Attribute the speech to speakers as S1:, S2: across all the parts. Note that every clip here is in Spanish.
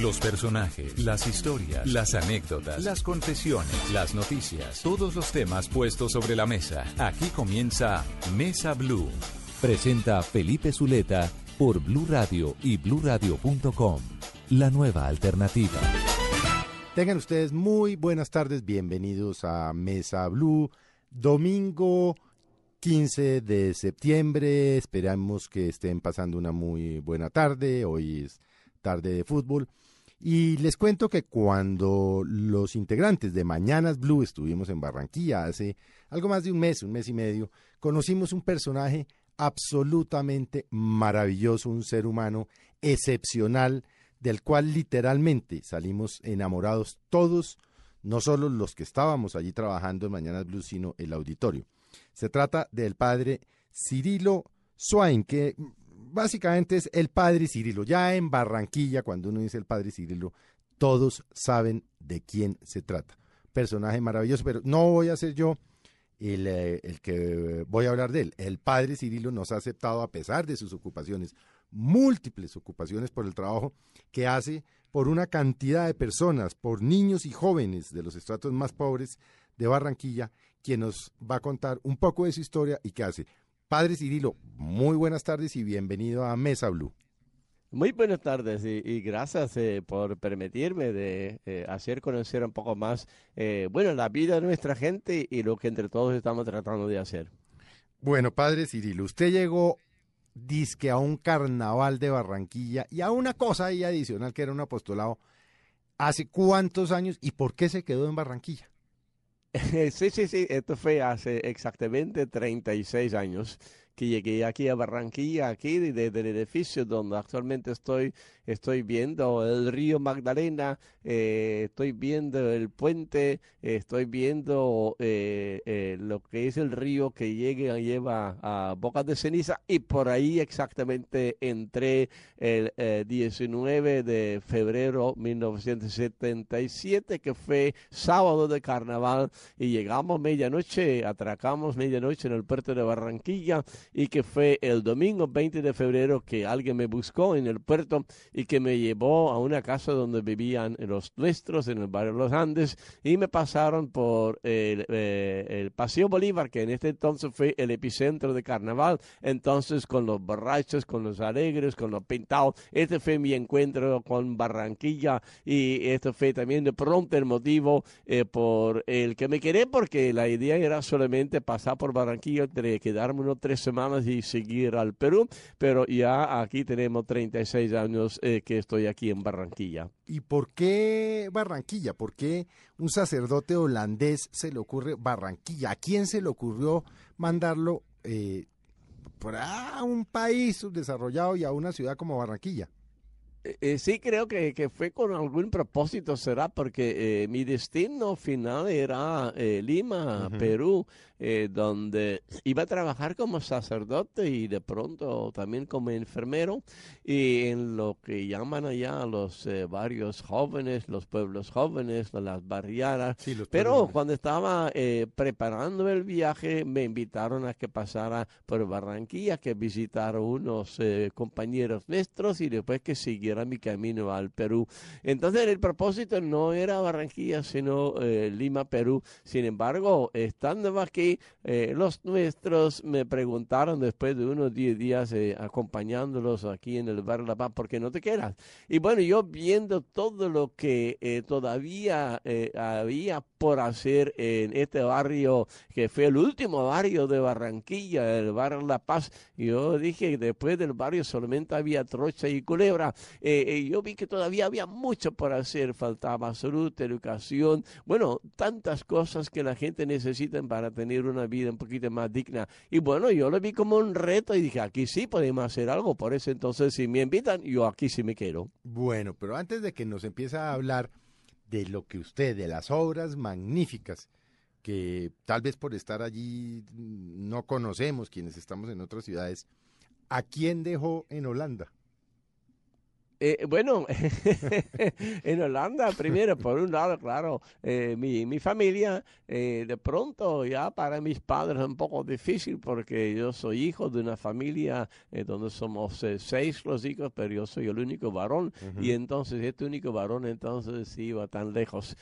S1: Los personajes, las historias, las anécdotas, las confesiones, las noticias, todos los temas puestos sobre la mesa. Aquí comienza Mesa Blue. Presenta Felipe Zuleta por Blue Radio y bluradio.com. La nueva alternativa.
S2: Tengan ustedes muy buenas tardes, bienvenidos a Mesa Blue, domingo 15 de septiembre, esperamos que estén pasando una muy buena tarde, hoy es tarde de fútbol. Y les cuento que cuando los integrantes de Mañanas Blue estuvimos en Barranquilla hace algo más de un mes, un mes y medio, conocimos un personaje absolutamente maravilloso, un ser humano excepcional, del cual literalmente salimos enamorados todos, no solo los que estábamos allí trabajando en Mañanas Blue, sino el auditorio. Se trata del padre Cirilo Swain, que básicamente es el padre Cirilo. Ya en Barranquilla, cuando uno dice el padre Cirilo, todos saben de quién se trata. Personaje maravilloso, pero no voy a ser yo el, eh, el, que voy a hablar de él. El padre Cirilo nos ha aceptado a pesar de sus ocupaciones, múltiples ocupaciones por el trabajo que hace por una cantidad de personas, por niños y jóvenes de los estratos más pobres de Barranquilla, quien nos va a contar un poco de su historia y qué hace. Padre Cirilo, muy buenas tardes y bienvenido a Mesa Blue.
S3: Muy buenas tardes y, y gracias eh, por permitirme de eh, hacer conocer un poco más, eh, bueno, la vida de nuestra gente y lo que entre todos estamos tratando de hacer.
S2: Bueno, Padre Cirilo, usted llegó disque a un carnaval de Barranquilla y a una cosa ahí adicional que era un apostolado. ¿Hace cuántos años y por qué se quedó en Barranquilla?
S3: sí, sí, sí, esto fue hace exactamente 36 años que llegué aquí a Barranquilla, aquí desde el edificio donde actualmente estoy, estoy viendo el río Magdalena, eh, estoy viendo el puente, estoy viendo eh, eh, lo que es el río que llega, lleva a Bocas de Ceniza y por ahí exactamente entré el 19 de febrero 1977, que fue sábado de carnaval y llegamos medianoche, atracamos medianoche en el puerto de Barranquilla y que fue el domingo 20 de febrero que alguien me buscó en el puerto y que me llevó a una casa donde vivían los nuestros en el barrio Los Andes y me pasaron por el, eh, el Paseo Bolívar, que en este entonces fue el epicentro de carnaval, entonces con los borrachos, con los alegres, con los pintados. Este fue mi encuentro con Barranquilla y esto fue también de pronto el motivo eh, por el que me quedé, porque la idea era solamente pasar por Barranquilla, quedarme unos tres semanas y seguir al Perú, pero ya aquí tenemos 36 años eh, que estoy aquí en Barranquilla.
S2: ¿Y por qué Barranquilla? ¿Por qué un sacerdote holandés se le ocurre Barranquilla? ¿A quién se le ocurrió mandarlo eh, para un país subdesarrollado y a una ciudad como Barranquilla?
S3: Eh, sí creo que, que, fue con algún propósito, será porque eh, mi destino final era eh, Lima, uh -huh. Perú, donde iba a trabajar como sacerdote y de pronto también como enfermero y en lo que llaman allá los barrios jóvenes, los pueblos jóvenes, las barriadas.
S2: Sí,
S3: Pero cuando estaba preparando el viaje me invitaron a que pasara por Barranquilla, que visitara unos compañeros nuestros y después que siguiera mi camino al Perú. Entonces el propósito no era Barranquilla, sino eh, Lima, Perú. Sin embargo, estando aquí, eh, los nuestros me preguntaron después de unos 10 días eh, acompañándolos aquí en el barrio La Paz, ¿por qué no te quedas? Y bueno, yo viendo todo lo que eh, todavía había por hacer en este barrio, que fue el último barrio de Barranquilla, el barrio La Paz, yo dije, después del barrio solamente había Trocha y Culebra, yo vi que todavía había mucho por hacer, faltaba salud, educación, bueno, tantas cosas que la gente necesita para tener una vida un poquito más digna. Y bueno, yo lo vi como un reto y dije, aquí sí podemos hacer algo, por eso entonces si me invitan, yo aquí sí me quiero.
S2: Bueno, pero antes de que nos empiece a hablar de lo que usted, de las obras magníficas, que tal vez por estar allí no conocemos quienes estamos en otras ciudades, ¿a quién dejó en Holanda?
S3: Eh, bueno, en Holanda, primero, por un lado, claro, eh, mi, mi, familia, eh, de pronto ya para mis padres es un poco difícil porque yo soy hijo de una familia eh, donde somos eh, seis los hijos, pero yo soy el único varón uh -huh. y entonces este único varón entonces iba tan lejos.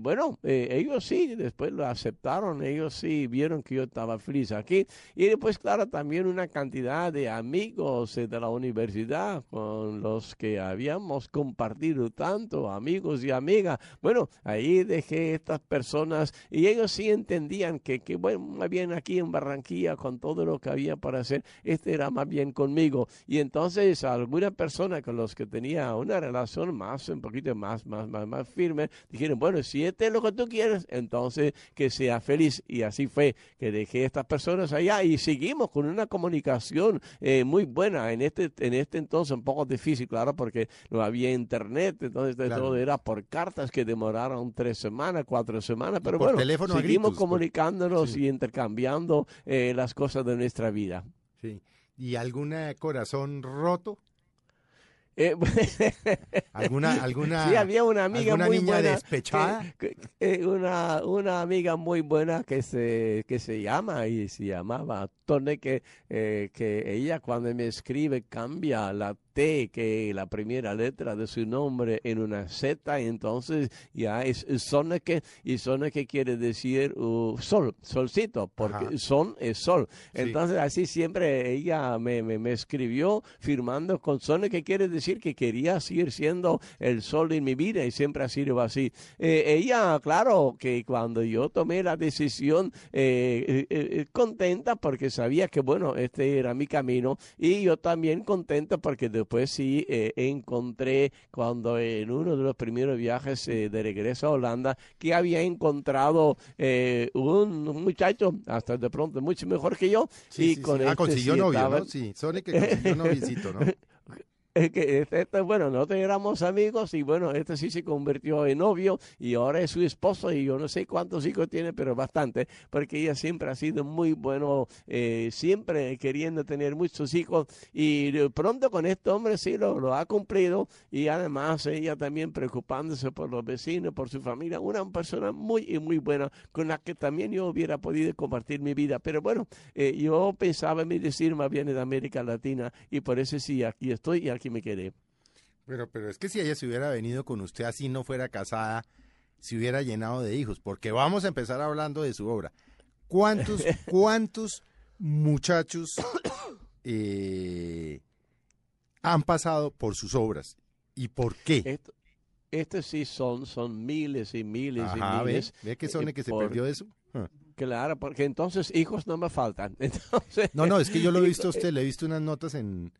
S3: bueno, ellos sí, después lo aceptaron, ellos sí vieron que yo estaba feliz aquí y después, claro, también una cantidad de amigos de la universidad con los que habíamos compartido tanto, amigos y amigas. Bueno, ahí dejé estas personas y ellos sí entendían que, que, bueno, más bien aquí en Barranquilla, con todo lo que había para hacer, este era más bien conmigo. Y entonces alguna persona con los que tenía una relación más, un poquito más, más, más, más firme, dijeron, bueno, si este es lo que tú quieres, entonces que sea feliz. Y así fue que dejé estas personas allá y seguimos con una comunicación eh, muy buena en este, en este entonces un poco difícil, claro, porque no había internet, entonces claro. todo era por cartas que demoraron tres semanas, cuatro semanas, pero bueno, seguimos gritos, comunicándonos por... sí. y intercambiando eh, las cosas de nuestra vida.
S2: Sí. ¿Y algún corazón roto?
S3: Eh,
S2: ¿Alguna, alguna,
S3: sí, había una amiga muy
S2: niña
S3: buena,
S2: despechada?
S3: Que, que, eh, una, una amiga muy buena que se, que se llama y se llamaba Tone, que, eh, que ella cuando me escribe cambia la T, que la primera letra de su nombre en una Z, entonces ya es Soneke, y Soneke quiere decir uh, sol, solcito, porque Ajá. son es sol. Entonces sí. así siempre ella me, me, me, escribió firmando con Soneke, quiere decir que quería seguir siendo el sol en mi vida, y siempre ha sido así. Eh, ella, claro, que cuando yo tomé la decisión, eh, eh, contenta porque sabía que, bueno, este era mi camino, y yo también contenta porque de después sí eh, encontré cuando en uno de los primeros viajes eh, de regreso a Holanda que había encontrado eh, un muchacho hasta de pronto mucho mejor que yo
S2: sí,
S3: y
S2: sí,
S3: con
S2: sí.
S3: este
S2: ah, consiguió novio,
S3: estaba...
S2: ¿no? Sí, Sony que consiguió noviecito, ¿no?
S3: que este, bueno, nosotros éramos amigos y bueno, este sí se convirtió en novio y ahora es su esposo y yo no sé cuántos hijos tiene, pero bastante, porque ella siempre ha sido muy bueno, eh, siempre queriendo tener muchos hijos y pronto con este hombre sí lo, lo, ha cumplido y además ella también preocupándose por los vecinos, por su familia, una persona muy y muy buena con la que también yo hubiera podido compartir mi vida, pero bueno, eh, yo pensaba en mi decir más bien de América Latina y por eso sí, aquí estoy y aquí me quedé.
S2: Pero, pero es que si ella se hubiera venido con usted así, no fuera casada, se hubiera llenado de hijos, porque vamos a empezar hablando de su obra. ¿Cuántos, cuántos muchachos eh, han pasado por sus obras y por qué?
S3: Esto, estos sí son, son miles y miles
S2: Ajá,
S3: y miles.
S2: ¿Ve, ¿Ve que son el que se perdió eso?
S3: Huh. Claro, porque entonces hijos no me faltan. Entonces,
S2: no, no, es que yo lo he visto a usted, le he visto unas notas en,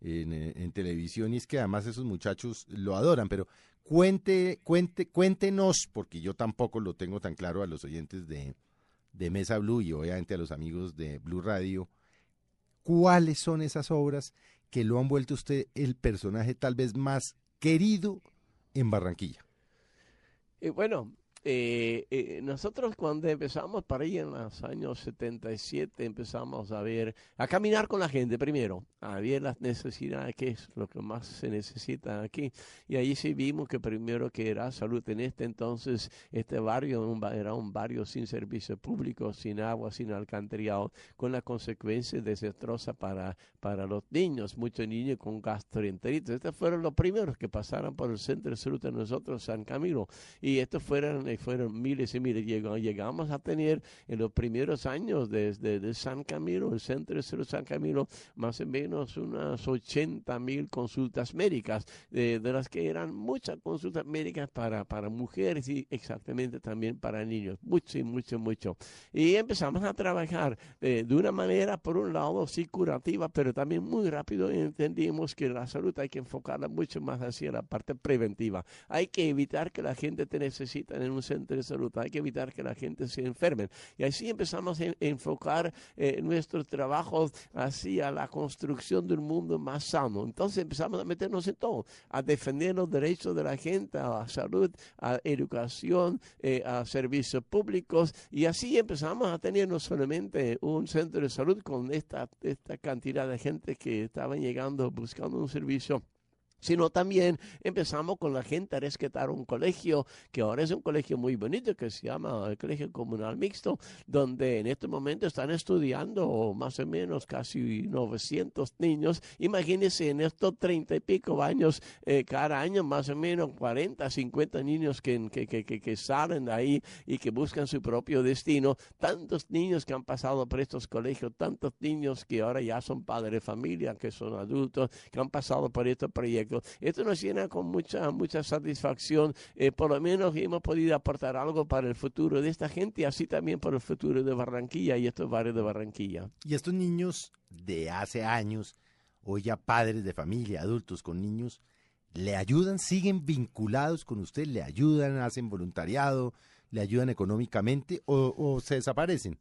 S2: en, en, televisión y es que además esos muchachos lo adoran, pero cuente, cuente, cuéntenos, porque yo tampoco lo tengo tan claro a los oyentes de, de Mesa Blue y obviamente a los amigos de Blue Radio, cuáles son esas obras que lo han vuelto usted el personaje tal vez más querido en Barranquilla.
S3: Y bueno, eh, eh, nosotros cuando empezamos para ahí en los años 77 empezamos a ver, a caminar con la gente primero, a ver las necesidades, qué es lo que más se necesita aquí. Y ahí sí vimos que primero que era salud en este entonces, este barrio era un barrio sin servicio público, sin agua, sin alcantarillado, con la consecuencia desastrosa para, para los niños, muchos niños con gastroenteritis. Estos fueron los primeros que pasaron por el centro de salud de nosotros, San Camilo. Y estos fueron fueron miles y miles. Llegamos a tener en los primeros años desde de San Camilo, el Centro de San Camilo, más o menos unas 80 mil consultas médicas, de las que eran muchas consultas médicas para, para mujeres y exactamente también para niños. Mucho, mucho, mucho. Y empezamos a trabajar eh, de una manera, por un lado, sí curativa, pero también muy rápido entendimos que la salud hay que enfocarla mucho más hacia la parte preventiva. Hay que evitar que la gente te necesite en un centro de salud, hay que evitar que la gente se enferme. Y así empezamos a enfocar eh, nuestro trabajo hacia la construcción de un mundo más sano. Entonces empezamos a meternos en todo, a defender los derechos de la gente, a la salud, a educación, eh, a servicios públicos. Y así empezamos a tener no solamente un centro de salud con esta, esta cantidad de gente que estaban llegando buscando un servicio sino también empezamos con la gente a rescatar un colegio que ahora es un colegio muy bonito que se llama el Colegio Comunal Mixto, donde en este momento están estudiando más o menos casi 900 niños. Imagínense en estos 30 y pico años, eh, cada año más o menos 40, 50 niños que, que, que, que, salen de ahí y que buscan su propio destino. Tantos niños que han pasado por estos colegios, tantos niños que ahora ya son padres de familia, que son adultos, que han pasado por estos proyectos esto nos llena con mucha, mucha satisfacción. Eh, por lo menos hemos podido aportar algo para el futuro de esta gente y así también para el futuro de Barranquilla y estos barrios de Barranquilla.
S2: Y estos niños de hace años, hoy ya padres de familia, adultos con niños, ¿le ayudan, siguen vinculados con usted, le ayudan, hacen voluntariado, le ayudan económicamente o se desaparecen?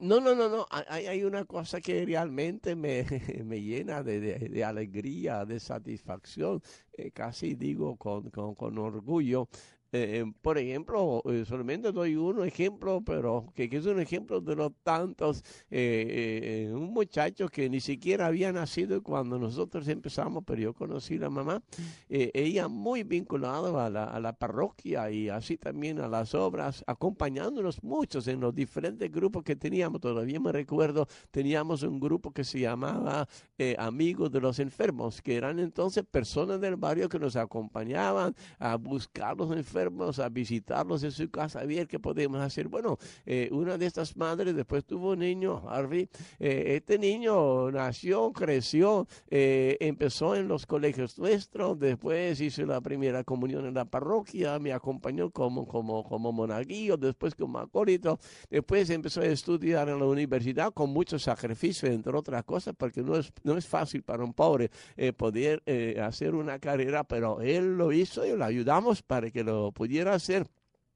S3: No, no, no, no. Hay, hay una cosa que realmente me, me llena de, de, alegría, de satisfacción, eh, casi digo con, con, con orgullo, eh, por ejemplo, eh, solamente doy un ejemplo, pero que, es un ejemplo de los tantos. Eh, un muchacho que ni siquiera había nacido cuando nosotros empezamos, pero yo conocí a la mamá. ella muy vinculada a la, a la, parroquia y así también a las obras, acompañándonos muchos en los diferentes grupos que teníamos. Todavía me recuerdo, teníamos un grupo que se llamaba Amigos de los Enfermos, que eran entonces personas del barrio que nos acompañaban a buscar los enfermos a visitarlos en su casa, a ver qué podemos hacer. Bueno, eh, una de estas madres después tuvo un niño, Harvey. Eh, este niño nació, creció, eh, empezó en los colegios nuestros, después hizo la primera comunión en la parroquia, me acompañó como, como, como monaguillo, después como acólito, después empezó a estudiar en la universidad con mucho sacrificio, entre otras cosas, porque no es, no es fácil para un pobre poder hacer una carrera, pero él lo hizo y lo ayudamos para que lo pudiera hacer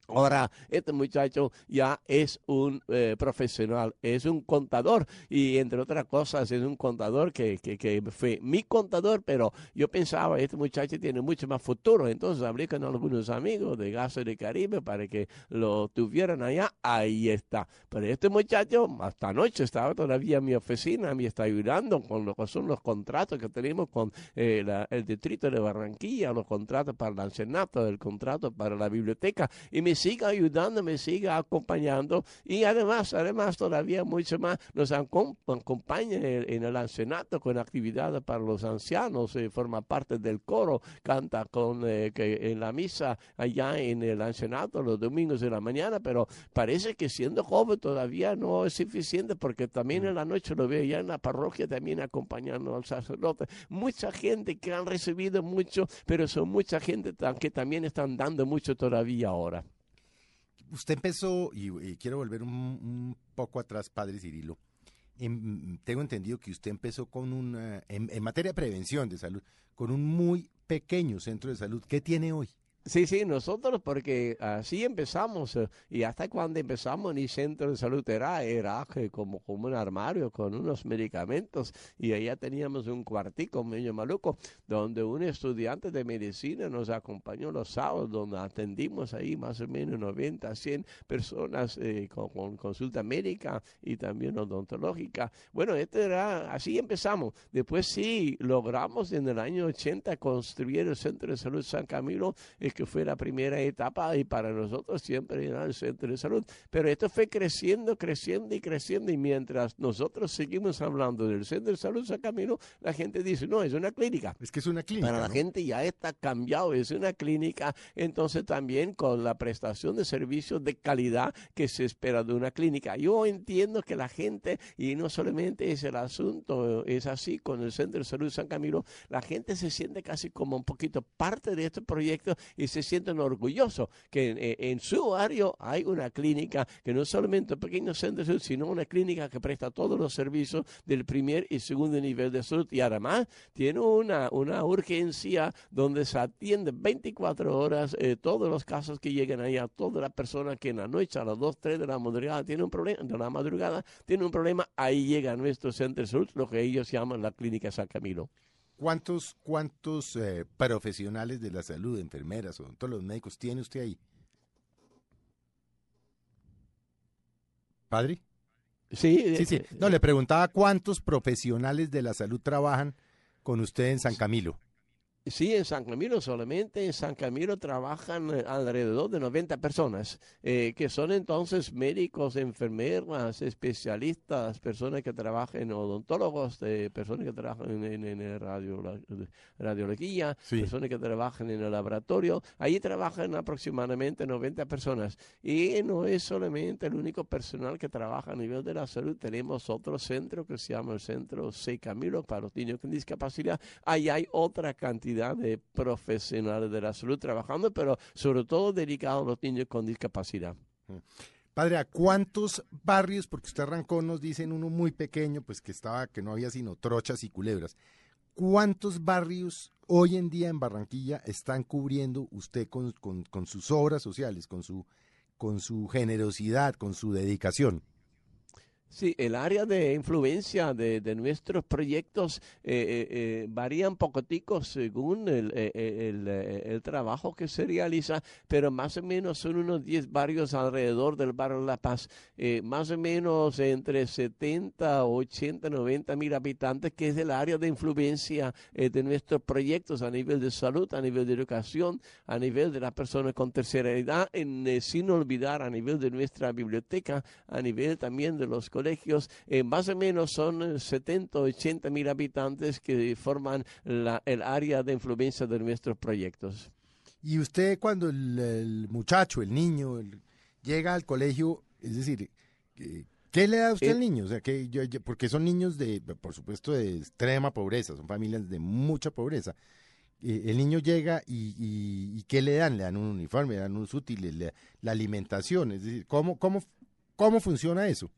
S3: Ahora, este muchacho ya es un eh, profesional, es un contador y entre otras cosas es un contador que, que, fue mi contador, pero yo pensaba, este muchacho tiene mucho más futuro, entonces hablé con algunos amigos de Gas de Caribe para que lo tuvieran allá, ahí está. Pero este muchacho hasta anoche estaba todavía en mi oficina, me está ayudando con lo que son los contratos que tenemos con eh, el distrito de Barranquilla, los contratos para el ancianato, el contrato para la biblioteca y me siga ayudando, me siga acompañando. Y además, además todavía mucho más nos acompaña en el, ancianato con actividades para los ancianos, eh, forma parte del coro, canta con eh, que en la misa allá en el ancianato los domingos de la mañana, pero parece que siendo joven todavía no es suficiente porque también en la noche lo veo ya en la parroquia también acompañando al sacerdote. Mucha gente que han recibido mucho, pero son mucha gente que también están dando mucho todavía ahora
S2: usted empezó, y, quiero volver un, poco atrás, padre Cirilo. tengo entendido que usted empezó con una, en, en, materia de prevención de salud, con un muy pequeño centro de salud. ¿Qué tiene hoy?
S3: Sí, sí, nosotros porque así empezamos eh, y hasta cuando empezamos en el centro de salud era, era como, como un armario con unos medicamentos y allá teníamos un cuartico medio maluco donde un estudiante de medicina nos acompañó los sábados donde atendimos ahí más o menos 90, 100 personas eh, con, consulta médica y también odontológica. Bueno, este era, así empezamos. Después sí logramos en el año 80 construir el centro de salud San Camilo. Eh, que fue la primera etapa y para nosotros siempre era el centro de salud. Pero esto fue creciendo, creciendo y creciendo y mientras nosotros seguimos hablando del centro de salud San Camilo, la gente dice, no, es una clínica.
S2: Es que es una clínica.
S3: Para la gente ya está cambiado, es una clínica, entonces también con la prestación de servicios de calidad que se espera de una clínica. Yo entiendo que la gente, y no solamente es el asunto, es así con el Centro de Salud San Camilo, la gente se siente casi como un poquito parte de este proyecto y se sienten orgullosos que en, en su barrio hay una clínica que no solamente un pequeño centro de salud, sino una clínica que presta todos los servicios del primer y segundo nivel de salud y además tiene una, una urgencia donde se atiende 24 horas eh, todos los casos que llegan ahí a todas las personas que en la noche a las 2, 3 de la madrugada tienen un problema, de la madrugada tienen un problema, ahí llega nuestro centro de salud, lo que ellos llaman la clínica San Camilo.
S2: ¿Cuántos, cuántos eh, profesionales de la salud, enfermeras, odontólogos, médicos tiene usted ahí? ¿Padre?
S3: Sí,
S2: Sí, sí.
S3: eh,
S2: No, le preguntaba cuántos profesionales de la salud trabajan con usted en San Camilo.
S3: Sí, en San Camilo solamente, en San Camilo trabajan eh, alrededor de 90 personas, eh, que son entonces médicos, enfermeras, especialistas, personas que trabajan, odontólogos, eh, personas que trabajan en, en- en radio, radiología,
S2: Sí.
S3: personas que trabajan en el laboratorio. Ahí trabajan aproximadamente 90 personas. Y no es solamente el único personal que trabaja a nivel de la salud, tenemos otro centro que se llama el Centro C. Camilo para los niños con discapacidad. Ahí hay otra cantidad de profesionales de la salud trabajando, pero sobre todo dedicados a los niños con discapacidad.
S2: Padre, ¿a cuántos barrios, porque usted arrancó, nos dicen uno muy pequeño, pues que estaba, que no había sino trochas y culebras. ¿Cuántos barrios hoy en día en Barranquilla están cubriendo usted con, sus obras sociales, con su generosidad, con su dedicación?
S3: Sí, el área de influencia de, de nuestros proyectos eh, eh, eh, varían pocotico según el, eh, eh, el, trabajo que se realiza, pero más o menos son unos 10 barrios alrededor del barrio La Paz, más o menos entre 70, 80, 90 mil habitantes, que es el área de influencia de nuestros proyectos a nivel de salud, a nivel de educación, a nivel de las personas con tercera edad, en, sin olvidar a nivel de nuestra biblioteca, a nivel también de los colegios, eh, más o menos son eh, 70, 80 mil habitantes que forman la, el área de influencia de nuestros proyectos.
S2: Y usted cuando el, el muchacho, el niño, el- llega al colegio, es decir, ¿qué, qué le da a usted
S3: Eh,
S2: al niño? O sea, que yo- yo- porque son niños de, por supuesto, de extrema pobreza, son familias de mucha pobreza. Eh, el niño llega y, y- y ¿qué le dan? Le dan un uniforme, le dan unos útiles, le- la alimentación, es decir, ¿cómo, cómo, cómo funciona eso?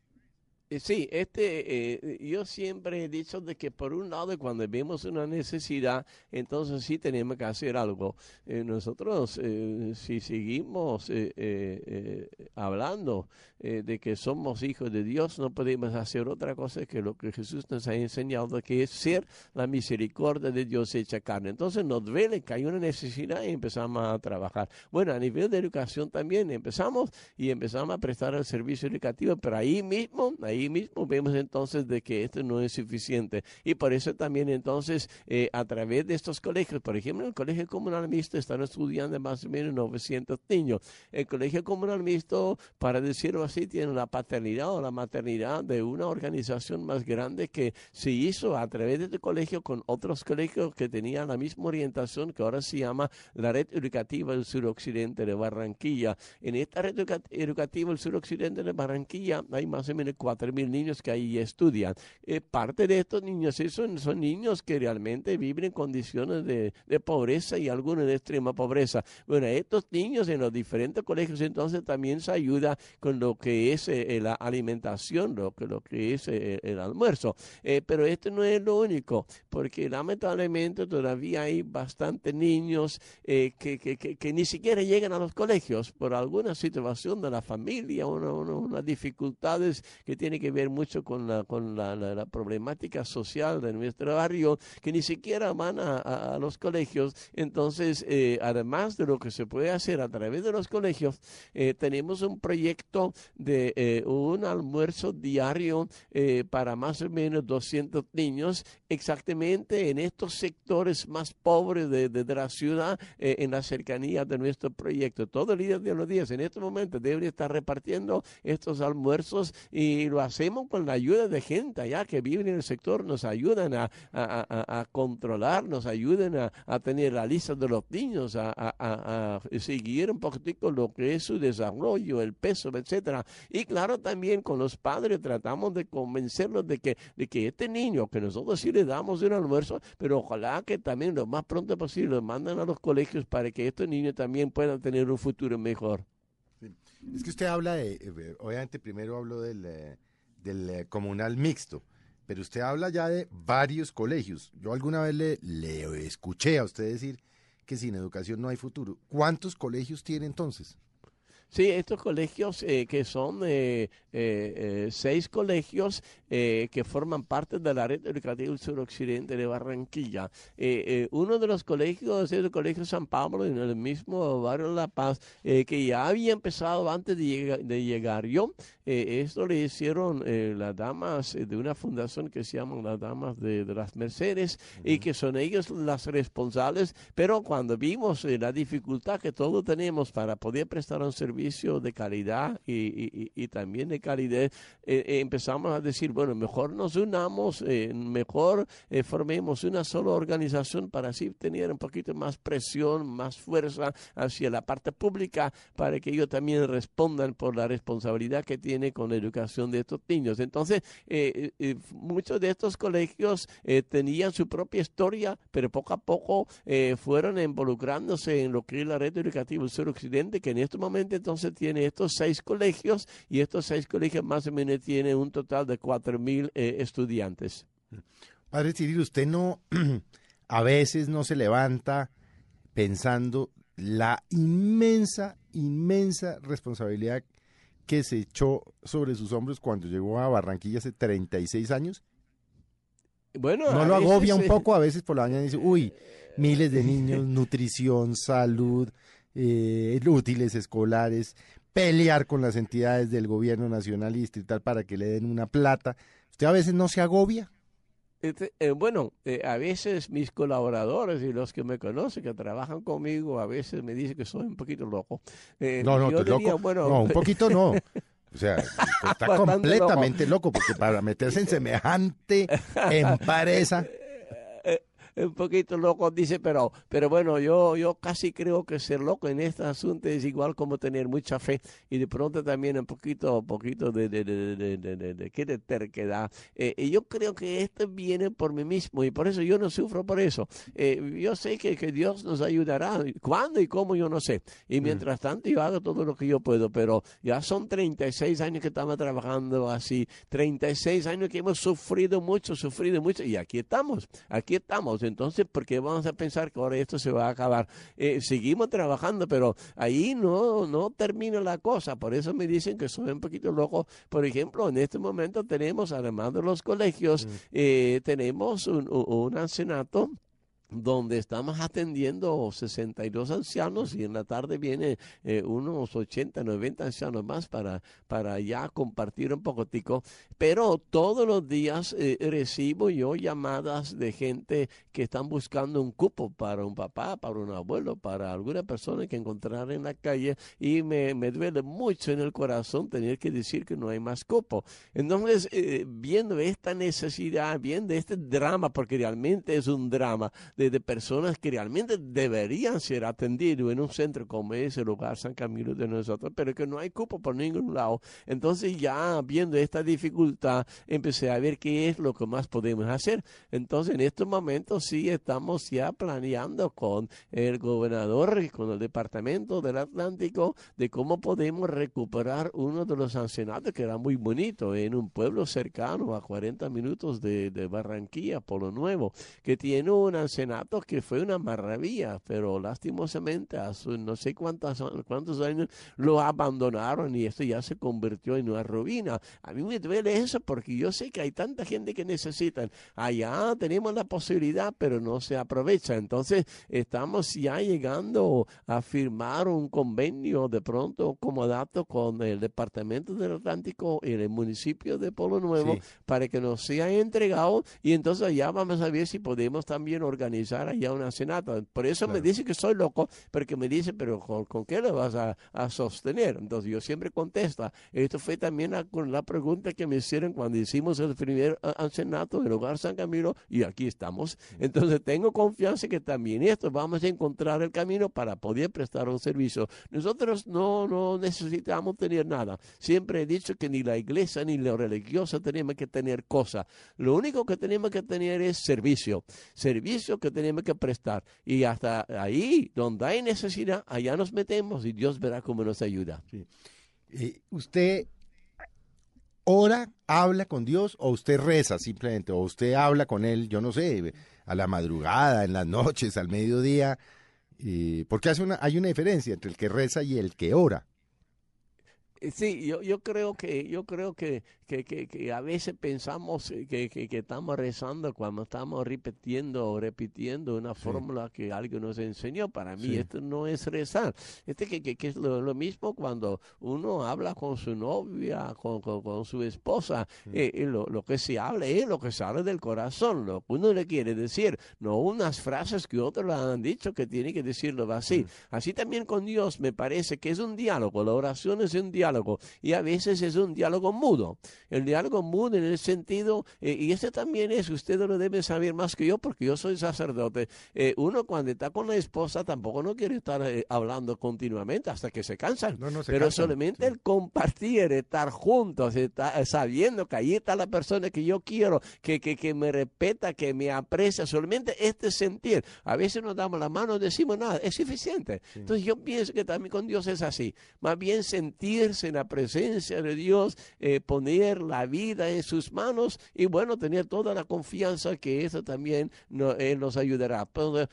S3: Eh, Sí, este, eh, yo siempre he dicho de que por un lado cuando vemos una necesidad, entonces sí tenemos que hacer algo. Eh, nosotros, eh, si seguimos eh, eh, eh, hablando eh, de que somos hijos de Dios, no podemos hacer otra cosa que lo que Jesús nos ha enseñado, que es ser la misericordia de Dios hecha carne. Entonces nos duele que hay una necesidad y empezamos a trabajar. Bueno, a nivel de educación también empezamos y empezamos a prestar el servicio educativo, pero ahí mismo, ahí mismo vemos entonces de que esto no es suficiente. Y por eso también entonces eh, a través de estos colegios, por ejemplo, el Colegio Comunal Mixto están estudiando más o menos 900 niños. El Colegio Comunal Mixto, para decirlo así, tiene la paternidad o la maternidad de una organización más grande que se hizo a través de este colegio con otros colegios que tenían la misma orientación que ahora se llama la Red Educativa del Suroccidente de Barranquilla. En esta red educa- educativa del suroccidente de Barranquilla hay más o menos 4.000 niños que ahí estudian. Eh, parte de estos niños eh, son, niños que realmente viven en condiciones de, de pobreza y algunos de extrema pobreza. Bueno, estos niños en los diferentes colegios entonces también se ayuda con lo que es eh, la alimentación, lo que, lo que es eh, el almuerzo. Eh, pero esto no es lo único, porque lamentablemente todavía hay bastantes niños eh, que, que, que, ni siquiera llegan a los colegios por alguna situación de la familia, una- una- unas dificultades que tiene que ver mucho con la, con la, problemática social de nuestro barrio, que ni siquiera van a, a- los colegios. Entonces, eh, además de lo que se puede hacer a través de los colegios, eh, tenemos un proyecto de eh, un almuerzo diario para más o menos 200 niños, exactamente en estos sectores más pobres de, de- la ciudad, en la cercanía de nuestro proyecto. Todo el día de los días, en este momento, deben estar repartiendo estos almuerzos y lo hacemos con la ayuda de gente allá que vive en el sector, nos ayudan a, a- controlar, nos ayudan a, tener la lista de los niños, a seguir un poquitico lo que es su desarrollo, el peso, etcétera. Y claro, también con los padres tratamos de convencerlos de que, de que este niño, que nosotros sí le damos un almuerzo, pero ojalá que también lo más pronto posible lo mandan a los colegios para que estos niños también puedan tener un futuro mejor.
S2: Es que usted habla de, eh, obviamente primero hablo del, eh, del eh, comunal mixto, pero usted habla ya de varios colegios. Yo alguna vez le, le escuché a usted decir que sin educación no hay futuro. ¿Cuántos colegios tiene entonces?
S3: Sí, estos colegios eh, que son eh, eh, eh, seis colegios que forman parte de la red educativa del suroccidente de Barranquilla. Uno de los colegios es el Colegio San Pablo, en el mismo barrio La Paz, que ya había empezado antes de, llega- de llegar yo. Esto le hicieron las damas de una fundación que se llama las Damas de, de las Mercedes y que son ellos las responsables, pero cuando vimos la dificultad que todos tenemos para poder prestar un servicio de calidad y, también de calidad, eh, eh, empezamos a decir, bueno, mejor nos unamos, eh, mejor eh, formemos una sola organización para así tener un poquito más presión, más fuerza hacia la parte pública para que ellos también respondan por la responsabilidad que tiene con la educación de estos niños. Entonces, muchos de estos colegios tenían su propia historia, pero poco a poco fueron involucrándose en lo que es la red educativa del suroccidente, que en este momento entonces tiene estos seis colegios y estos seis colegios más o menos tienen un total de cuatro mil eh, estudiantes.
S2: Padre Cirilo, usted no, a veces no se levanta pensando la inmensa, inmensa responsabilidad que se echó sobre sus hombros cuando llegó a Barranquilla hace 36 años.
S3: Bueno,
S2: ¿No lo
S3: veces,
S2: agobia un poco? A veces por la mañana dice, uy, miles de niños, nutrición, salud, eh, útiles escolares, pelear con las entidades del gobierno nacionalista y tal para que le den una plata. ¿Usted a veces no se agobia?
S3: Este, eh, bueno, eh, a veces mis colaboradores y los que me conocen, que trabajan conmigo, a veces me dicen que soy un poquito loco. Eh,
S2: No, no,
S3: yo
S2: tú
S3: diría,
S2: loco.
S3: bueno,
S2: no, un poquito no. O sea, está completamente loco. porque para meterse en semejante empresa,
S3: un poquito loco, dice, pero, pero bueno, yo, yo casi creo que ser loco en este asunto es igual como tener mucha fe y de pronto también un poquito, un poquito de, de, de, de, terquedad. Eh, y yo creo que esto viene por mí mismo y por eso yo no sufro por eso. Eh, yo sé que, que Dios nos ayudará. ¿Cuándo y cómo? Yo no sé. Y mientras tanto yo hago todo lo que yo puedo, pero ya son 36 años que estamos trabajando así, 36 años que hemos sufrido mucho, sufrido mucho y aquí estamos, aquí estamos. Entonces, ¿por qué vamos a pensar que ahora esto se va a acabar? Eh, seguimos trabajando, pero ahí no, no termina la cosa. Por eso me dicen que soy un poquito loco. Por ejemplo, en este momento tenemos, además de los colegios, eh, tenemos un, un, un ancianato donde estamos atendiendo 62 ancianos y en la tarde viene eh, unos 80, 90 ancianos más para, para ya compartir un poquitico. Pero todos los días eh, recibo yo llamadas de gente que están buscando un cupo para un papá, para un abuelo, para alguna persona que encontrar en la calle y me, me duele mucho en el corazón tener que decir que no hay más cupo. Entonces, eh, viendo esta necesidad, viendo este drama, porque realmente es un drama, de personas que realmente deberían ser atendidos en un centro como es el hogar San Camilo de nosotros, pero que no hay cupo por ningún lado. Entonces ya viendo esta dificultad, empecé a ver qué es lo que más podemos hacer. Entonces en estos momentos sí estamos ya planeando con el gobernador y con el departamento del Atlántico de cómo podemos recuperar uno de los ancianatos que era muy bonito en un pueblo cercano a 40 minutos de, de Barranquilla, por lo nuevo, que tiene un que fue una maravilla, pero lastimosamente hace no sé cuántos, cuántos años lo abandonaron y esto ya se convirtió en una ruina. A mí me duele eso porque yo sé que hay tanta gente que necesita. Allá tenemos la posibilidad, pero no se aprovecha. Entonces, estamos ya llegando a firmar un convenio de pronto como dato con el Departamento del Atlántico y el municipio de Polo Nuevo para que nos sea entregado y entonces allá vamos a ver si podemos también organizar allá una senata. Por eso me dice que soy loco, porque me dice, pero ¿con, qué lo vas a, sostener? Entonces yo siempre contesto. Esto fue también la, la pregunta que me hicieron cuando hicimos el primer senato del Hogar San Camilo y aquí estamos. Entonces tengo confianza que también esto vamos a encontrar el camino para poder prestar un servicio. Nosotros no, no necesitamos tener nada. Siempre he dicho que ni la iglesia ni la religiosa tenemos que tener cosas. Lo único que tenemos que tener es servicio. Servicio que tenemos que prestar. Y hasta ahí, donde hay necesidad, allá nos metemos y Dios verá cómo nos ayuda.
S2: Eh, usted ora, habla con Dios o usted reza simplemente, o usted habla con Él, yo no sé, a la madrugada, en las noches, al mediodía, porque hace una, hay una diferencia entre el que reza y el que ora.
S3: Eh, sí, yo, yo creo que yo creo que, que, que, a veces pensamos eh, que, que, estamos rezando cuando estamos repitiendo o repitiendo una fórmula que alguien nos enseñó. Para mí esto no es rezar. Este que, que, es lo, mismo cuando uno habla con su novia, con, con, su esposa. Eh, lo, lo, que se habla es lo que sale del corazón, lo que uno le quiere decir, no unas frases que otros le han dicho que tiene que decirlo así. Así también con Dios me parece que es un diálogo, la oración es un diálogo y a veces es un diálogo mudo. El diálogo mudo en el sentido, eh, y este también es, usted lo debe saber más que yo porque yo soy sacerdote, eh, uno cuando está con la esposa tampoco no quiere estar eh, hablando continuamente hasta que se cansan, pero solamente el compartir, estar juntos, estar, sabiendo que ahí está la persona que yo quiero, que, que, que me respeta, que me aprecia, solamente este sentir. A veces nos damos la mano, decimos nada, es suficiente. Entonces yo pienso que también con Dios es así, más bien en la presencia de Dios, eh, poner la vida en sus manos y bueno, tener toda la confianza que eso también nos ayudará.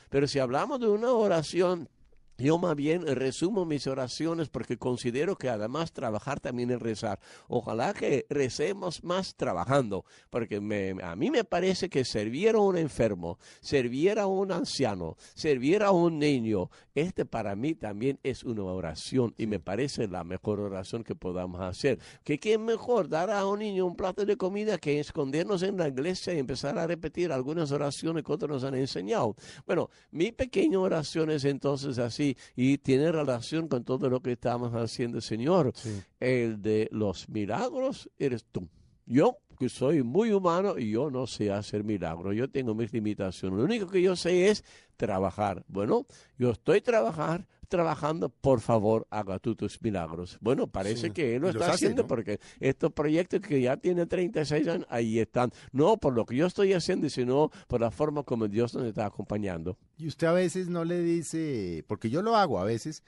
S3: pero si hablamos de una oración yo más bien resumo mis oraciones porque considero que además trabajar también es rezar. Ojalá que recemos más trabajando, porque a mí me parece que servir a un enfermo, servir a un anciano, servir a un niño, este para mí también es una oración y me parece la mejor oración que podamos hacer. Que qué mejor dar a un niño un plato de comida que escondernos en la iglesia y empezar a repetir algunas oraciones que otros nos han enseñado. Bueno, mi pequeña oración es entonces así y tiene relación con todo lo que estamos haciendo, Señor. El de los milagros eres tú. Yo, que soy muy humano y yo no sé hacer milagros, yo tengo mis limitaciones. Lo único que yo sé es trabajar. Bueno, yo estoy trabajar, trabajando, por favor, haga tú tus milagros. Bueno, parece que él lo está haciendo porque estos proyectos que ya tiene 36 años, ahí están. No por lo que yo estoy haciendo, sino por la forma como Dios nos está acompañando.
S2: Y usted a veces no le dice, porque yo lo hago a veces,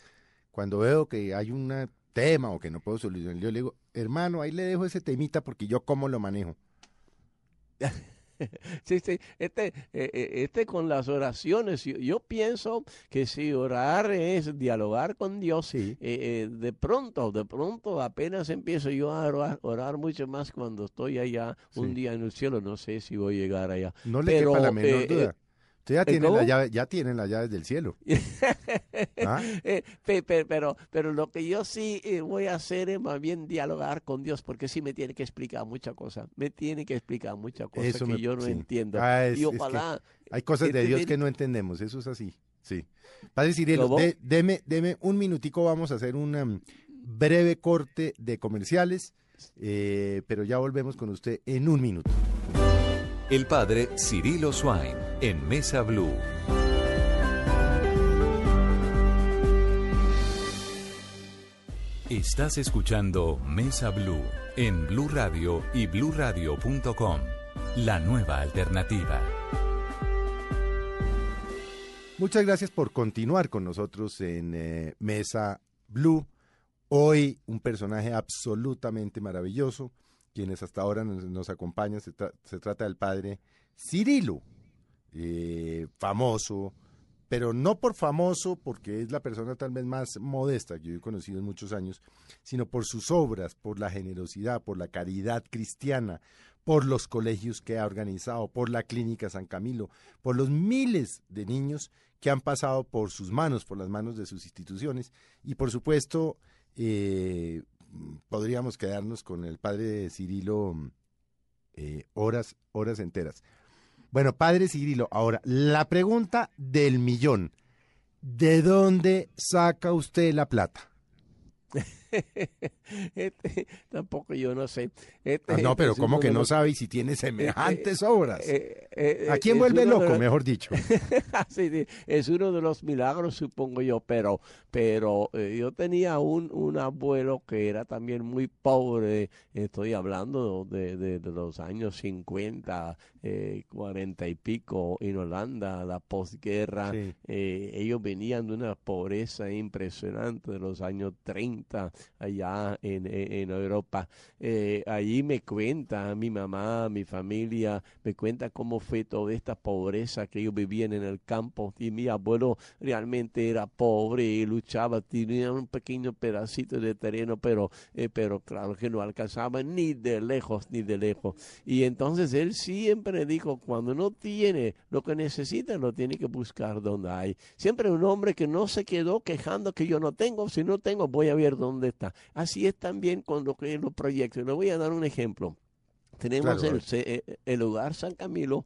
S2: cuando veo que hay un tema o que no puedo solucionar, yo le digo, hermano, ahí le dejo ese temita porque yo cómo lo manejo.
S3: sí, sí, este, eh, eh, este con las oraciones, yo, pienso que si orar es dialogar con Dios, eh, de pronto, de pronto apenas empiezo yo a orar, mucho más cuando estoy allá un día en el cielo, no sé si voy a llegar allá.
S2: No le Pero, la menor duda. Usted ya tiene, la llave, ya tienen las llaves del cielo.
S3: ¿Ah? Eh, pero, pero lo que yo sí eh, voy a hacer es más bien dialogar con Dios, porque sí me tiene que explicar muchas cosas. Me tiene que explicar muchas cosas que yo no entiendo.
S2: Ah, y ojalá. hay cosas de Dios que no entendemos, eso es así. Sí. Padre Cirilo, deme, deme un minutico, vamos a hacer un um, breve corte de comerciales, eh, pero ya volvemos con usted en un minuto.
S1: El padre Cirilo Swine en Mesa Blue. Estás escuchando Mesa Blue en Blue Radio y bluradio.com. La nueva alternativa.
S2: Muchas gracias por continuar con nosotros en eh, Mesa Blue. Hoy un personaje absolutamente maravilloso quienes hasta ahora nos, acompañan. Se, trata del padre Cirilo. eh, famoso, pero no por famoso porque es la persona tal vez más modesta que yo he conocido en muchos años, sino por sus obras, por la generosidad, por la caridad cristiana, por los colegios que ha organizado, por la Clínica San Camilo, por los miles de niños que han pasado por sus manos, por las manos de sus instituciones y por supuesto eh, podríamos quedarnos con el padre Cirilo eh, horas, horas enteras. Bueno, padre Cirilo, ahora, la pregunta del millón. ¿De dónde saca usted la plata?
S3: Este, tampoco yo no sé. Este,
S2: Ah, no, pero
S3: es
S2: ¿cómo que no sabe si tiene semejantes obras?
S3: eh, eh,
S2: ¿A quién vuelve loco,
S3: los-
S2: mejor dicho?
S3: Sí, sí, es uno de los milagros, supongo yo, pero, pero eh, yo tenía un, un abuelo que era también muy pobre, estoy hablando de, de- de los años 50, eh, 40 y pico en Holanda, la posguerra,
S2: Sí.
S3: eh, ellos venían de una pobreza impresionante de los años 30 allá en, en- Europa. Eh, allí me cuenta mi mamá, mi familia, me cuenta cómo fue toda esta pobreza que ellos vivían en el campo y mi abuelo realmente era pobre y luchaba, tenía un pequeño pedacito de terreno, pero, eh, pero claro que no alcanzaba ni de lejos, ni de lejos. Y entonces él siempre dijo, cuando no tiene lo que necesita, lo tiene que buscar donde hay. Siempre un hombre que no se quedó quejando que yo no tengo, si no tengo voy a ver dónde está. Así es también con lo que los proyectos. Le voy a dar un ejemplo. Tenemos
S2: Claro,
S3: el, eh, el hogar San Camilo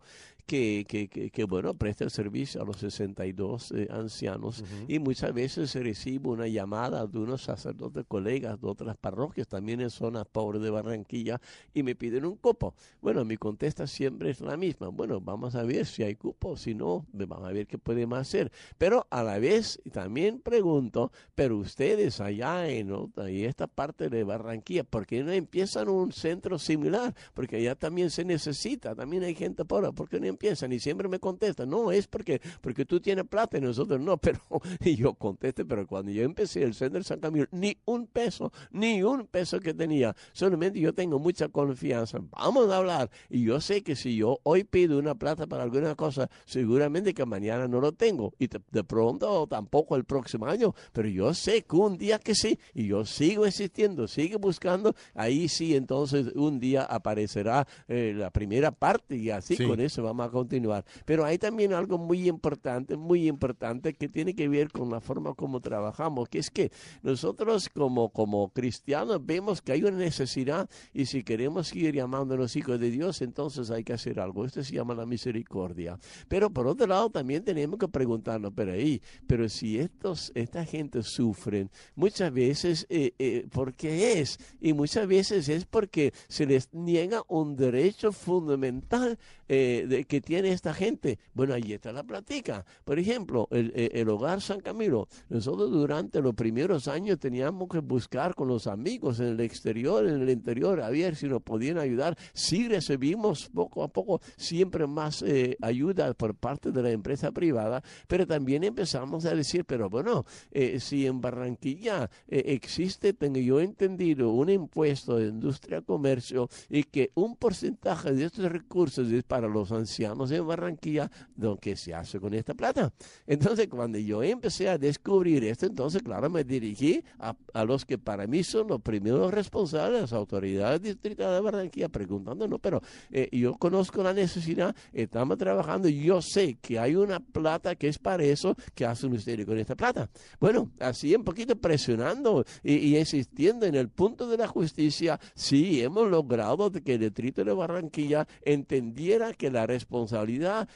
S3: que, que, que, que, bueno, presta el servicio a los 62 eh, ancianos y muchas veces se recibe una llamada de unos sacerdotes colegas de otras parroquias, también en zonas pobres de Barranquilla, y me piden un cupo. Bueno, mi contesta siempre es la misma. Bueno, vamos a ver si hay cupo, si no, vamos a ver qué podemos hacer. Pero a la vez también pregunto, pero ustedes allá en y esta parte de Barranquilla, ¿por qué no empiezan un centro similar? Porque allá también se necesita, también hay gente pobre, ¿por qué no empiezan? Y siempre me contestan, no, es porque, porque tú tienes plata y nosotros no, pero y yo contesté, pero cuando yo empecé el centro de San Camilo, ni un peso, ni un peso que tenía, solamente yo tengo mucha confianza, vamos a hablar, y yo sé que si yo hoy pido una plata para alguna cosa, seguramente que mañana no lo tengo, y de, de pronto tampoco el próximo año, pero yo sé que un día que sí, y yo sigo existiendo, sigo buscando, ahí sí, entonces un día aparecerá eh, la primera parte. Y así
S2: Sí.
S3: con eso vamos a continuar. Pero hay también algo muy importante, muy importante que tiene que ver con la forma como trabajamos, que es que nosotros como, como cristianos vemos que hay una necesidad y si queremos seguir llamándonos hijos de Dios, entonces hay que hacer algo. Esto se llama la misericordia. Pero por otro lado también tenemos que preguntarnos, pero ahí, pero si estos, esta gente sufren, muchas veces, eh, eh, ¿por qué es? Y muchas veces es porque se les niega un derecho fundamental eh, de, que tiene esta gente. Bueno, ahí está la plática. Por ejemplo, el, el- el hogar San Camilo. Nosotros durante los primeros años teníamos que buscar con los amigos en el exterior, en el interior, a ver si nos podían ayudar. Sí recibimos poco a poco siempre más eh, ayuda por parte de la empresa privada, pero también empezamos a decir, pero bueno, eh, si en Barranquilla eh, existe, tengo yo entendido, un impuesto de industria comercio y que un porcentaje de estos recursos es para los ancianos en Barranquilla, lo que se hace con esta plata. Entonces, cuando yo empecé a descubrir esto, entonces, claro, me dirigí a, a los que para mí son los primeros responsables, las autoridades distritales de Barranquilla, preguntando, no, pero eh, yo conozco la necesidad, estamos trabajando, yo sé que hay una plata que es para eso, que hacen ustedes con esta plata? Bueno, así un poquito presionando y, y insistiendo en el punto de la justicia, sí, hemos logrado que el distrito de Barranquilla entendiera que la responsabilidad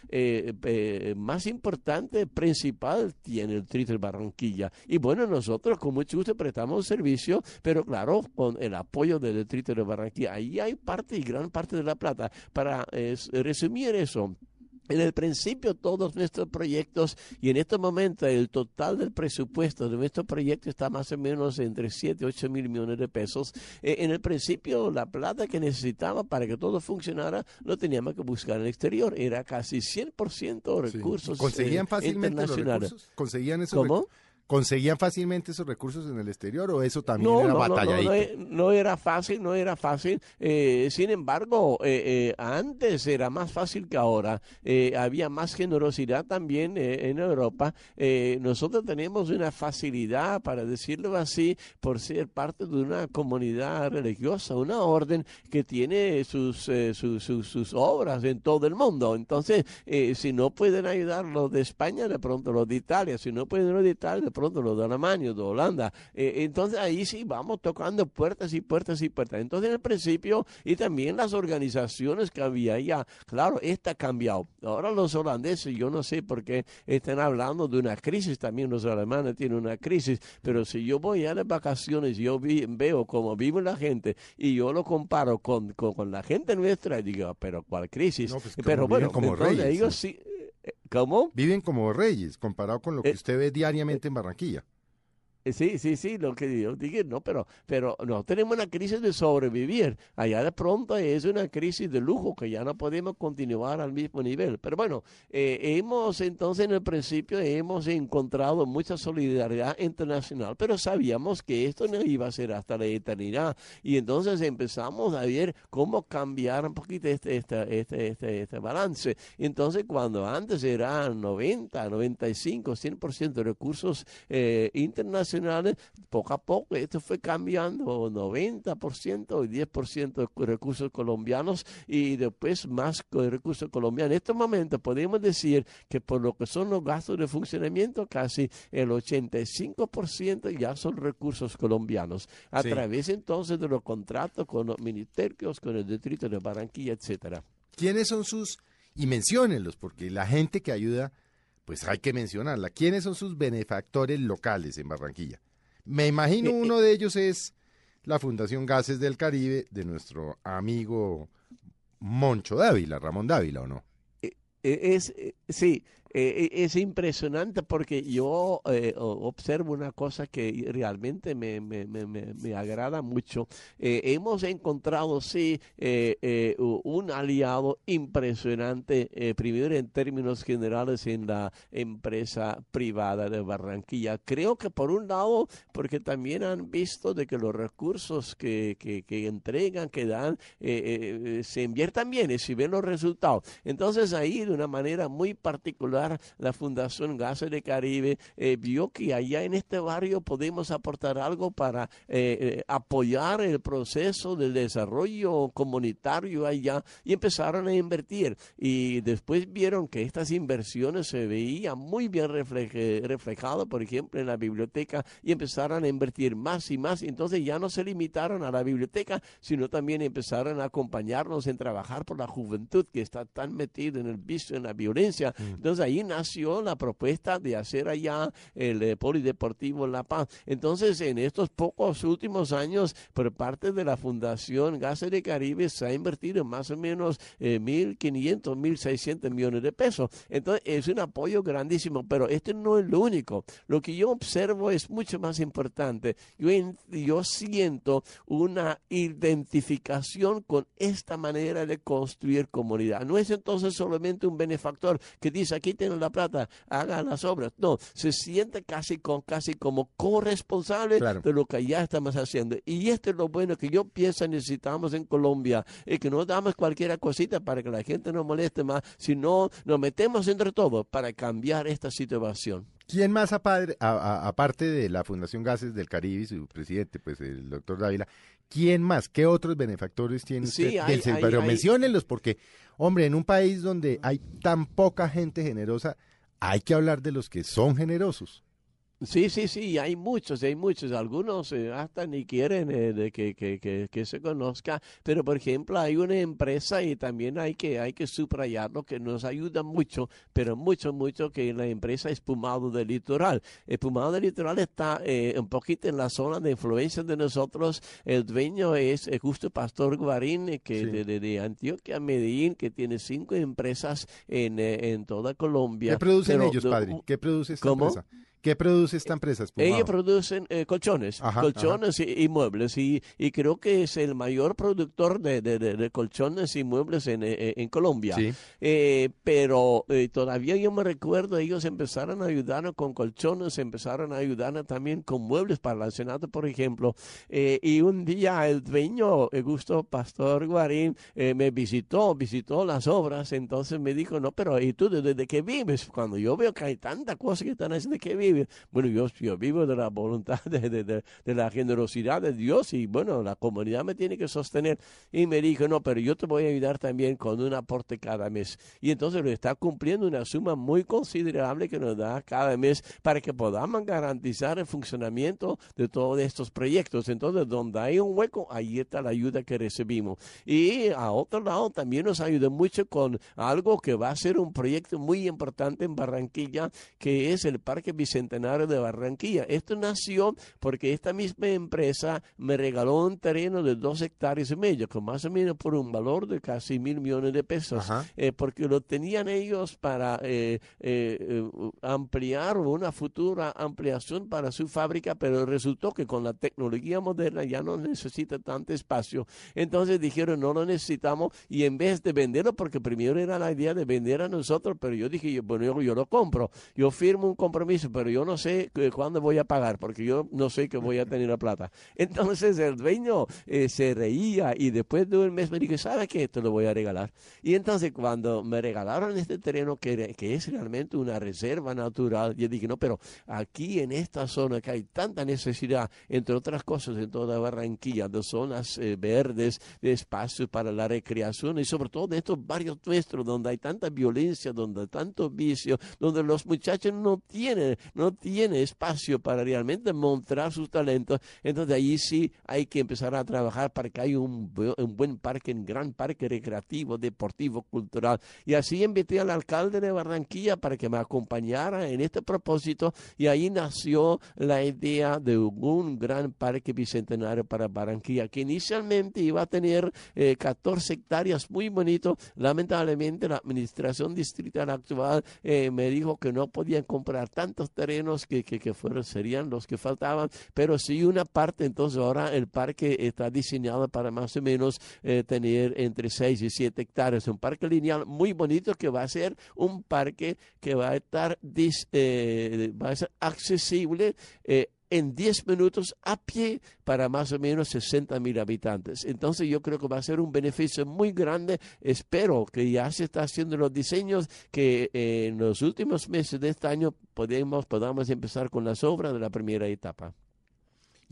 S3: eh, eh, más importante, principal, tiene el de Barranquilla. Y bueno, nosotros con mucho gusto prestamos servicio, pero claro, con el apoyo del de Barranquilla. Ahí hay parte y gran parte de la plata. Para resumir eso, en el principio todos nuestros proyectos y en este momento el total del presupuesto de nuestro proyecto está más o menos entre 7 y 8 mil millones de pesos. Eh, en el principio la plata que necesitaba para que todo funcionara lo teníamos que buscar en el exterior. Era casi 100%
S2: Sí.
S3: recursos
S2: ¿Conseguían
S3: eh,
S2: fácilmente los
S3: internacionales.
S2: recursos? ¿Conseguían esos
S3: ¿Cómo?
S2: ¿Conseguían fácilmente esos recursos en el exterior o eso también era batalladito?
S3: No, no, no, era fácil, no era fácil. Eh, sin embargo, eh, eh, antes era más fácil que ahora. había más generosidad también en Europa. nosotros tenemos una facilidad, para decirlo así, por ser parte de una comunidad religiosa, una orden que tiene sus, sus, sus, obras en todo el mundo. Entonces, si no pueden ayudar los de España, de pronto los de Italia. Si no pueden los de Italia, de pronto los de Alemania, de Holanda. Eh, entonces ahí sí vamos tocando puertas y puertas y puertas. Entonces en el principio y también las organizaciones que había ya, claro, esta ha cambiado. Ahora los holandeses, yo no sé por qué están hablando de una crisis, también los alemanes tienen una crisis, pero si yo voy a las vacaciones, yo veo cómo vive la gente y yo lo comparo con, con, la gente nuestra, y digo, pero ¿cuál crisis?
S2: Pues,
S3: pero bueno,
S2: como
S3: reyes, ellos sí ¿Cómo?
S2: Viven como reyes, comparado con lo que eh, usted ve diariamente en Barranquilla.
S3: Eh, sí, sí, sí, lo que yo dije, no, pero, pero no tenemos una crisis de sobrevivir. Allá de pronto es una crisis de lujo que ya no podemos continuar al mismo nivel. Pero bueno, eh, hemos entonces en el principio hemos encontrado mucha solidaridad internacional, pero sabíamos que esto no iba a ser hasta la eternidad. Y entonces empezamos a ver cómo cambiar un poquito este, este, este, este, este balance. entonces cuando antes eran 90, 95, 100% de recursos eh, internacionales, poco a poco esto fue cambiando, 90% y 10% de recursos colombianos y después más recursos colombianos. En este momento podemos decir que por lo que son los gastos de funcionamiento, casi el 85% ya son recursos colombianos, a través entonces de los contratos con los ministerios, con el distrito de Barranquilla, etcétera.
S2: ¿Quiénes son sus, y menciónenlos, porque la gente que ayuda pues hay que mencionarla. ¿Quiénes son sus benefactores locales en Barranquilla? Me imagino eh, eh. uno de ellos es la Fundación Gases del Caribe de nuestro amigo Moncho Dávila, Ramón Dávila, ¿o no?
S3: Eh, es, sí, eh, e, es impresionante porque yo eh, observo una cosa que realmente me, me, me, me agrada mucho. Eh, hemos encontrado, sí, un aliado impresionante, primero en términos generales en la empresa privada de Barranquilla. Creo que por un lado, porque también han visto de que los recursos que, que, que entregan, que dan, se inviertan bien y si ven los resultados. Entonces ahí de una manera muy particular, la Fundación Gases de Caribe eh, vio que allá en este barrio podemos aportar algo para eh, eh, apoyar el proceso del desarrollo comunitario allá y empezaron a invertir. Y después vieron que estas inversiones se veían muy bien reflejadas, por ejemplo, en la biblioteca y empezaron a invertir más y más. Entonces ya no se limitaron a la biblioteca, sino también empezaron a acompañarnos en trabajar por la juventud que está tan metida en el vicio, en la violencia. Mm. Entonces ahí nació la propuesta de hacer allá el eh, Polideportivo La Paz. Entonces, en estos pocos últimos años, por parte de la Fundación Gases de Caribe, se ha invertido más o menos eh, 1.500, 1.600 millones de pesos. Entonces, es un apoyo grandísimo, pero este no es lo único. Lo que yo observo es mucho más importante. Yo, yo siento una identificación con esta manera de construir comunidad. No es entonces solamente un benefactor que dice aquí tienen la plata, hagan las obras. No, se siente casi con casi como corresponsable de lo que ya estamos haciendo. Y esto es lo bueno que yo pienso necesitamos en Colombia, es que no damos cualquier cosita para que la gente no moleste más, sino nos metemos entre todos para cambiar esta situación.
S2: ¿Quién más aparte de la Fundación Gases del Caribe y su presidente, pues el doctor Dávila, quién más, qué otros benefactores tiene usted Pero menciónenlos porque Hombre, en un país donde hay tan poca gente generosa, hay que hablar de los que son generosos.
S3: Sí, sí, sí, hay muchos, hay muchos. Algunos eh, hasta ni quieren eh, de que, que, que, se conozca, pero por ejemplo hay una empresa y también hay que, hay que subrayarlo que nos ayuda mucho, pero mucho, mucho que la empresa Espumado del Litoral. Espumado del Litoral está eh, un poquito en la zona de influencia de nosotros. El dueño es Justo Pastor Guarín, que de, de, Antioquia, Medellín, que tiene cinco empresas en, en toda Colombia.
S2: ¿Qué producen ellos, padre? ¿Qué produce esta empresa? ¿Qué produce esta empresa? Espumado?
S3: Ellos producen eh, colchones,
S2: Ajá,
S3: colchones Y, y muebles y, y creo que es el mayor productor de, de- de- de colchones y muebles en, eh, en Colombia.
S2: Sí.
S3: Eh, pero eh, todavía yo me recuerdo, ellos empezaron a ayudarnos con colchones, empezaron a ayudarnos también con muebles para la Senado, por ejemplo. Y un día el dueño, gusto Pastor Guarín, me visitó, visitó las obras, entonces me dijo, no, pero ¿y tú desde de qué vives? Cuando yo veo que hay tantas cosas que están haciendo, ¿de qué Bueno, yo, vivo de la voluntad, de, de- la generosidad de Dios y bueno, la comunidad me tiene que sostener. Y me dijo, no, pero yo te voy a ayudar también con un aporte cada mes. Y entonces lo está cumpliendo una suma muy considerable que nos da cada mes para que podamos garantizar el funcionamiento de todos estos proyectos. Entonces, donde hay un hueco, ahí está la ayuda que recibimos. Y a otro lado también nos ayuda mucho con algo que va a ser un proyecto muy importante en Barranquilla, que es el Parque Bicentenario de Barranquilla. Esto nació porque esta misma empresa me regaló un terreno de dos hectáreas y medio, con más o menos por un valor de casi mil millones de pesos, eh, porque lo tenían ellos para eh, eh, ampliar una futura ampliación para su fábrica, pero resultó que con la tecnología moderna ya no necesita tanto espacio. Entonces dijeron, no lo necesitamos y en vez de venderlo, porque primero era la idea de vender a nosotros, pero yo dije, bueno, yo, yo lo compro, yo firmo un compromiso, pero yo no sé eh, cuándo voy a pagar, porque yo no sé que voy a tener la plata. Entonces el dueño eh, se reía y después de un mes me dijo, ¿sabe qué? Te lo voy a regalar. Y entonces cuando me regalaron este terreno que, que es realmente una reserva natural, yo dije, no, pero aquí en esta zona que hay tanta necesidad, entre otras cosas, en toda Barranquilla, de zonas eh, verdes, de espacios para la recreación y sobre todo de estos barrios nuestros donde hay tanta violencia, donde hay tanto vicio, donde los muchachos no tienen, no tienen espacio para realmente mostrar sus talentos. Entonces ahí sí hay que empezar a trabajar para que haya un, un buen parque, un gran parque recreativo, deportivo, cultural. Y así invité al alcalde de Barranquilla para que me acompañara en este propósito y ahí nació la idea de un gran parque bicentenario para Barranquilla, que inicialmente iba a tener eh, 14 hectáreas, muy bonito. Lamentablemente la administración distrital actual eh, me dijo que no podían comprar tantos terrenos que, que, que fueron, serían los que faltaban, pero sí una parte, entonces ahora el parque está diseñado para más o menos eh, tener entre 6 y 7 hectáreas, un parque lineal muy bonito que va a ser un parque que va a estar dis- eh, va a ser accesible eh, en 10 minutos a pie para más o menos 60 mil habitantes. Entonces yo creo que va a ser un beneficio muy grande. Espero que ya se está haciendo los diseños que eh, en los últimos meses de este año podemos, podamos empezar con las obras de la primera etapa.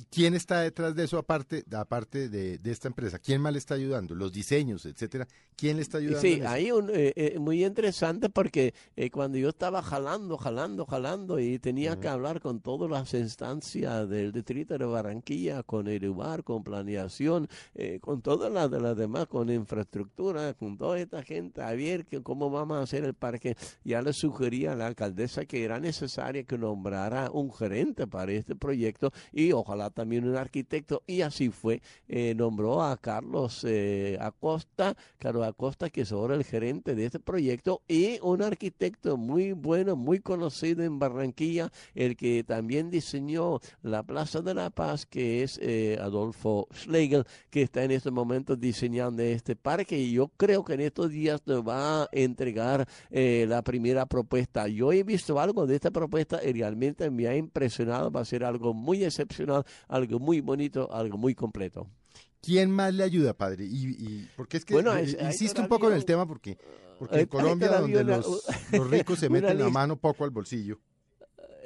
S2: ¿Y ¿Quién está detrás de eso aparte, aparte de, de esta empresa? ¿Quién más le está ayudando? Los diseños, etcétera. ¿Quién le está ayudando?
S3: Sí, hay un, eh, eh, muy interesante porque eh, cuando yo estaba jalando, jalando, jalando y tenía que hablar con todas las instancias del distrito de Barranquilla, con el lugar, con planeación, eh, con todas las de las demás, con infraestructura, con toda esta gente, a ver que, cómo vamos a hacer el parque, ya le sugería a la alcaldesa que era necesario que nombrara un gerente para este proyecto y ojalá también un arquitecto y así fue, eh, nombró a Carlos eh, Acosta, Carlos Acosta que es ahora el gerente de este proyecto y un arquitecto muy bueno, muy conocido en Barranquilla, el que también diseñó la Plaza de la Paz, que es eh, Adolfo Schlegel, que está en este momento diseñando este parque y yo creo que en estos días nos va a entregar eh, la primera propuesta. Yo he visto algo de esta propuesta y realmente me ha impresionado, va a ser algo muy excepcional, algo muy bonito, algo muy completo.
S2: ¿Quién más le ayuda, padre? Y, y- porque es que
S3: Bueno,
S2: eh,
S3: es-
S2: insisto un poco en el tema porque, porque
S3: hay-
S2: en Colombia donde
S3: una-
S2: los, los ricos se meten la mano poco al bolsillo.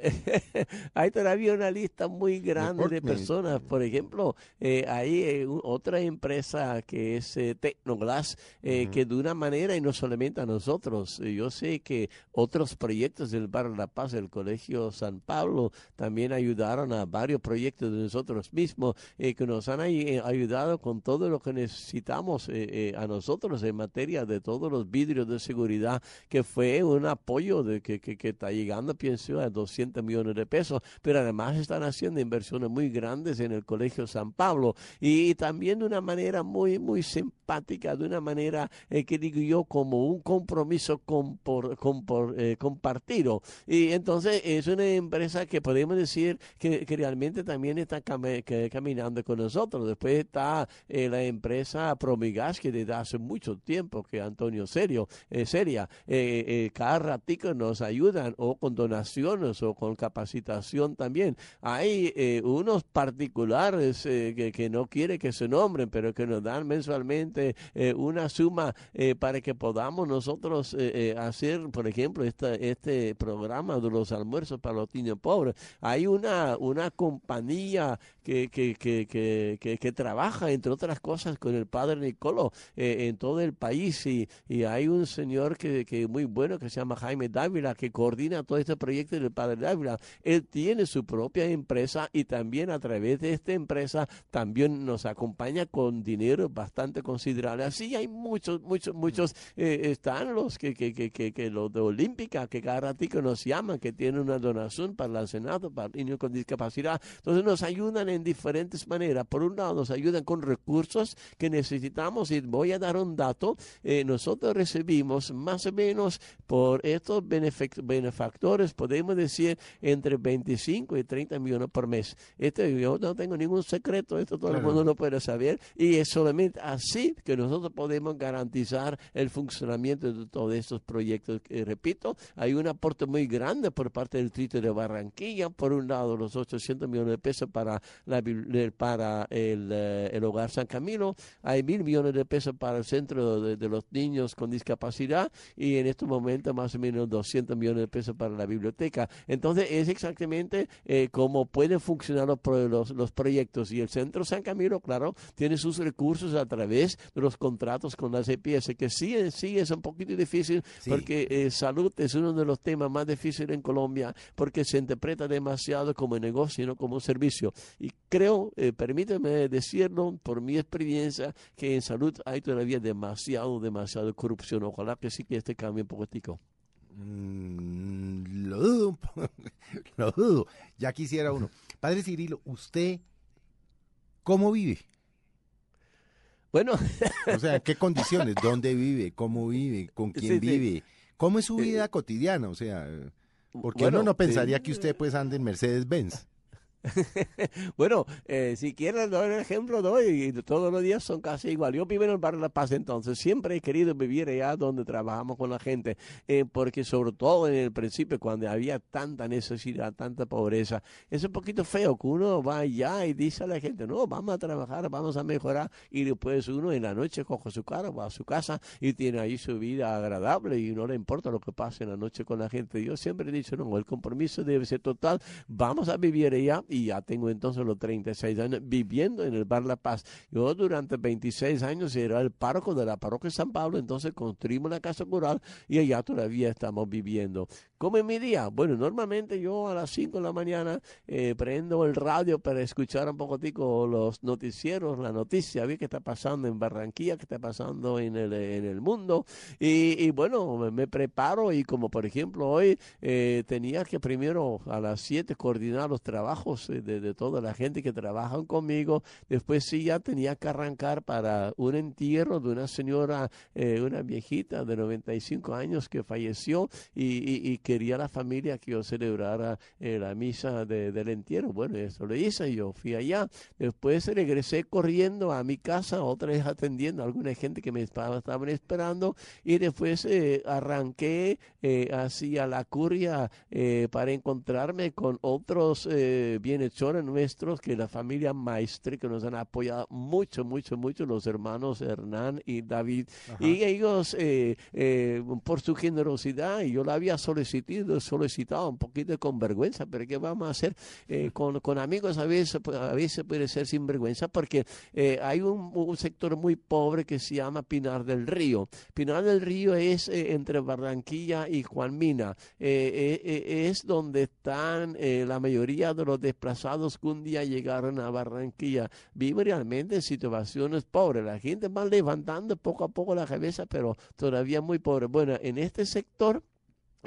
S3: hay todavía una lista muy grande de personas. Por ejemplo, eh, hay eh, otra empresa que es eh, Tecnoglass, eh, que de una manera, y no solamente a nosotros, eh, yo sé que otros proyectos del Bar La Paz, el Colegio San Pablo, también ayudaron a varios proyectos de nosotros mismos, eh, que nos han ay- ayudado con todo lo que necesitamos a nosotros en materia de todos los vidrios de seguridad, que fue un apoyo de que, que, que está llegando, pienso, a 200 150 millones de pesos, pero además están haciendo inversiones muy grandes en el Colegio San Pablo y, también de una manera muy, muy de una manera eh, que digo yo como un compromiso con, por, con, por, eh, compartido. Y entonces es una empresa que podemos decir que, realmente también está caminando con nosotros. Después está eh, la empresa Promigas, que desde hace mucho tiempo que Antonio Serio, eh, Seria, cada ratito nos ayudan o con donaciones o con capacitación también. Hay unos particulares que, que, no quiere que se nombren, pero que nos dan mensualmente una suma para que podamos nosotros hacer, por ejemplo, esta, este programa de los almuerzos para los niños pobres. Hay una, una compañía que, que, que, que, trabaja, entre otras cosas, con el padre Nicolo eh, en todo el país y, y hay un señor que, que muy bueno que se llama Jaime Dávila que coordina todo este proyecto del padre Dávila. Él tiene su propia empresa y también a través de esta empresa también nos acompaña con dinero bastante considerable. Así hay muchos, muchos, muchos, eh, están los que, que, que, que, los de Olímpica, que cada ratito nos llaman, que tienen una donación para el Senado, para niños con discapacidad. Entonces nos ayudan en diferentes maneras. Por un lado, nos ayudan con recursos que necesitamos y voy a dar un dato. Eh, nosotros recibimos más o menos por estos benefactores, podemos decir, entre 25 y 30 millones por mes. Este, yo no tengo ningún secreto, esto todo el mundo lo puede saber y es solamente así que nosotros podemos garantizar el funcionamiento de todos estos proyectos. repito, hay un aporte muy grande por parte del Trito de Barranquilla, por un lado los 800 millones de pesos para, la, para el, eh, el Hogar San Camilo, hay mil millones de pesos para el Centro de, los Niños con Discapacidad y en este momento más o menos 200 millones de pesos para la biblioteca. Entonces es exactamente eh, cómo pueden funcionar los, los, proyectos y el Centro San Camilo, claro, tiene sus recursos a través de los contratos con las EPS, que sí, sí es un poquito difícil porque eh, salud es uno de los temas más difíciles en Colombia porque se interpreta demasiado como negocio y no como un servicio. Y creo, eh, permíteme decirlo por mi experiencia, que en salud hay todavía demasiado, demasiado corrupción. Ojalá que sí que este cambie un poquitico.
S2: Mm, lo dudo, lo dudo. Ya quisiera uno. Padre Cirilo, ¿usted cómo vive?
S3: Bueno.
S2: o sea, ¿qué condiciones? ¿Dónde vive? ¿Cómo vive? ¿Con quién vive? ¿Cómo es su vida eh, cotidiana? O sea, porque uno no pensaría que usted pues ande en Mercedes-Benz.
S3: bueno, eh, si quieren dar el ejemplo, doy, y todos los días son casi igual. Yo vivo en el barrio La Paz, entonces siempre he querido vivir allá donde trabajamos con la gente, eh, porque sobre todo en el principio, cuando había tanta necesidad, tanta pobreza, es un poquito feo que uno va allá y dice a la gente, no, vamos a trabajar, vamos a mejorar, y después uno en la noche coge su carro, va a su casa y tiene ahí su vida agradable y no le importa lo que pase en la noche con la gente. Yo siempre he dicho, no, el compromiso debe ser total, vamos a vivir allá ya tengo entonces los 36 años viviendo en el Bar La Paz. Yo durante 26 años era el párroco de la parroquia San Pablo, entonces construimos la casa rural y allá todavía estamos viviendo. ¿Cómo es mi día? Bueno, normalmente yo a las 5 de la mañana eh, prendo el radio para escuchar un poquitico los noticieros, la noticia, ver qué está pasando en Barranquilla, qué está pasando en el, en el mundo. Y, bueno, me, preparo y como por ejemplo hoy eh, tenía que primero a las 7 coordinar los trabajos de, toda la gente que trabajan conmigo. Después sí ya tenía que arrancar para un entierro de una señora, eh, una viejita de 95 años que falleció y, quería la familia que yo celebrara eh, la misa del entierro. Bueno, eso lo hice, yo fui allá. Después regresé corriendo a mi casa, otra vez atendiendo a alguna gente que me estaba, estaban esperando y después eh, arranqué hacia la curia para encontrarme con otros bien bienhechores nuestros, que la familia Maestre, que nos han apoyado mucho, mucho, mucho, los hermanos Hernán y David. Y ellos, eh, eh, por su generosidad, y yo la había solicitado, solicitado un poquito con vergüenza, pero ¿qué vamos a hacer? Eh, con, con, amigos a veces, a veces puede ser sin vergüenza, porque hay un, un, sector muy pobre que se llama Pinar del Río. Pinar del Río es entre Barranquilla y Juan Mina. es donde están la mayoría de los desplazados que un día llegaron a Barranquilla viven realmente en situaciones pobres. La gente va levantando poco a poco la cabeza, pero todavía muy pobre. Bueno, en este sector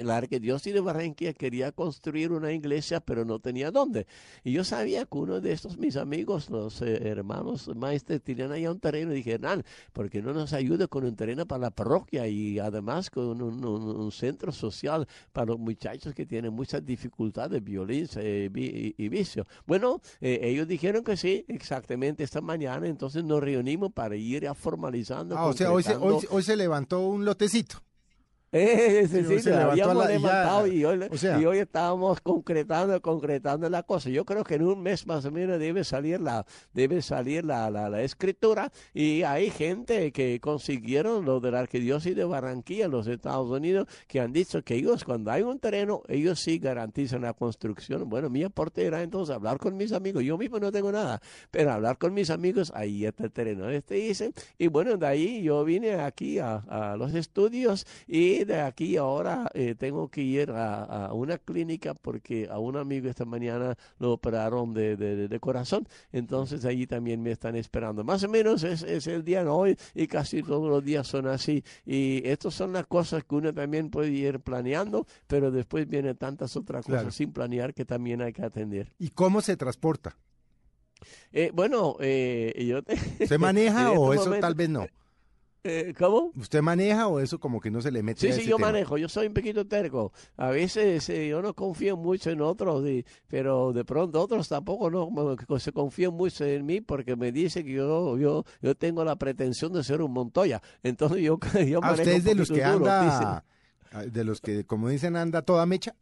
S3: la arquidiócesis de Barranquilla quería construir una iglesia, pero no tenía dónde. Y yo sabía que uno de estos mis amigos, los eh, hermanos maestros, tenían allá un terreno. Y dije, Hernán, ¿por qué no nos ayuda con un terreno para la parroquia y además con un, un- un centro social para los muchachos que tienen muchas dificultades, violencia eh, vi- y, y vicio? Bueno, eh, ellos dijeron que sí, exactamente esta mañana. Entonces nos reunimos para ir a formalizando.
S2: Ah, o sea, hoy se, hoy,
S3: concretando-
S2: hoy se levantó un lotecito.
S3: Eh, sí,
S2: Sí, se levantó
S3: habíamos
S2: la- ya-
S3: levantado y hoy,
S2: o sea-
S3: y hoy estábamos concretando, concretando la cosa. Yo creo que en un mes más o menos debe salir la, debe salir la, la, la escritura y hay gente que consiguieron lo de la arquidiócesis de Barranquilla en los Estados Unidos que han dicho que ellos cuando hay un terreno, ellos sí garantizan la construcción. Bueno, mi aporte era entonces hablar con mis amigos. Yo mismo no tengo nada, pero hablar con mis amigos, ahí está el terreno. Este dice, y bueno, de ahí yo vine aquí a, a los estudios y de aquí ahora eh, tengo que ir a, a una clínica porque a un amigo esta mañana lo operaron de, de- corazón. Entonces allí también me están esperando. Más o menos es, es el día de hoy y casi todos los días son así. Y estas son las cosas que uno también puede ir planeando, pero después vienen tantas otras cosas
S2: Claro.
S3: sin planear que también hay que atender.
S2: ¿Y cómo se transporta?
S3: Eh, bueno, eh, yo te...
S2: ¿Usted maneja o
S3: este
S2: eso
S3: momento-
S2: tal vez no?
S3: Eh, ¿Cómo?
S2: ¿Usted maneja o eso como que no se le mete
S3: Sí,
S2: a
S3: sí,
S2: ese
S3: yo
S2: tema?
S3: manejo, yo soy un poquito terco. A veces eh, yo no confío mucho en otros, y- pero de pronto otros tampoco no se confían mucho en mí porque me dicen que yo, yo, yo tengo la pretensión de ser un Montoya. Entonces yo, yo
S2: Ah,
S3: manejo
S2: usted es de los que
S3: duro,
S2: anda, de los que, como dicen, anda toda mecha.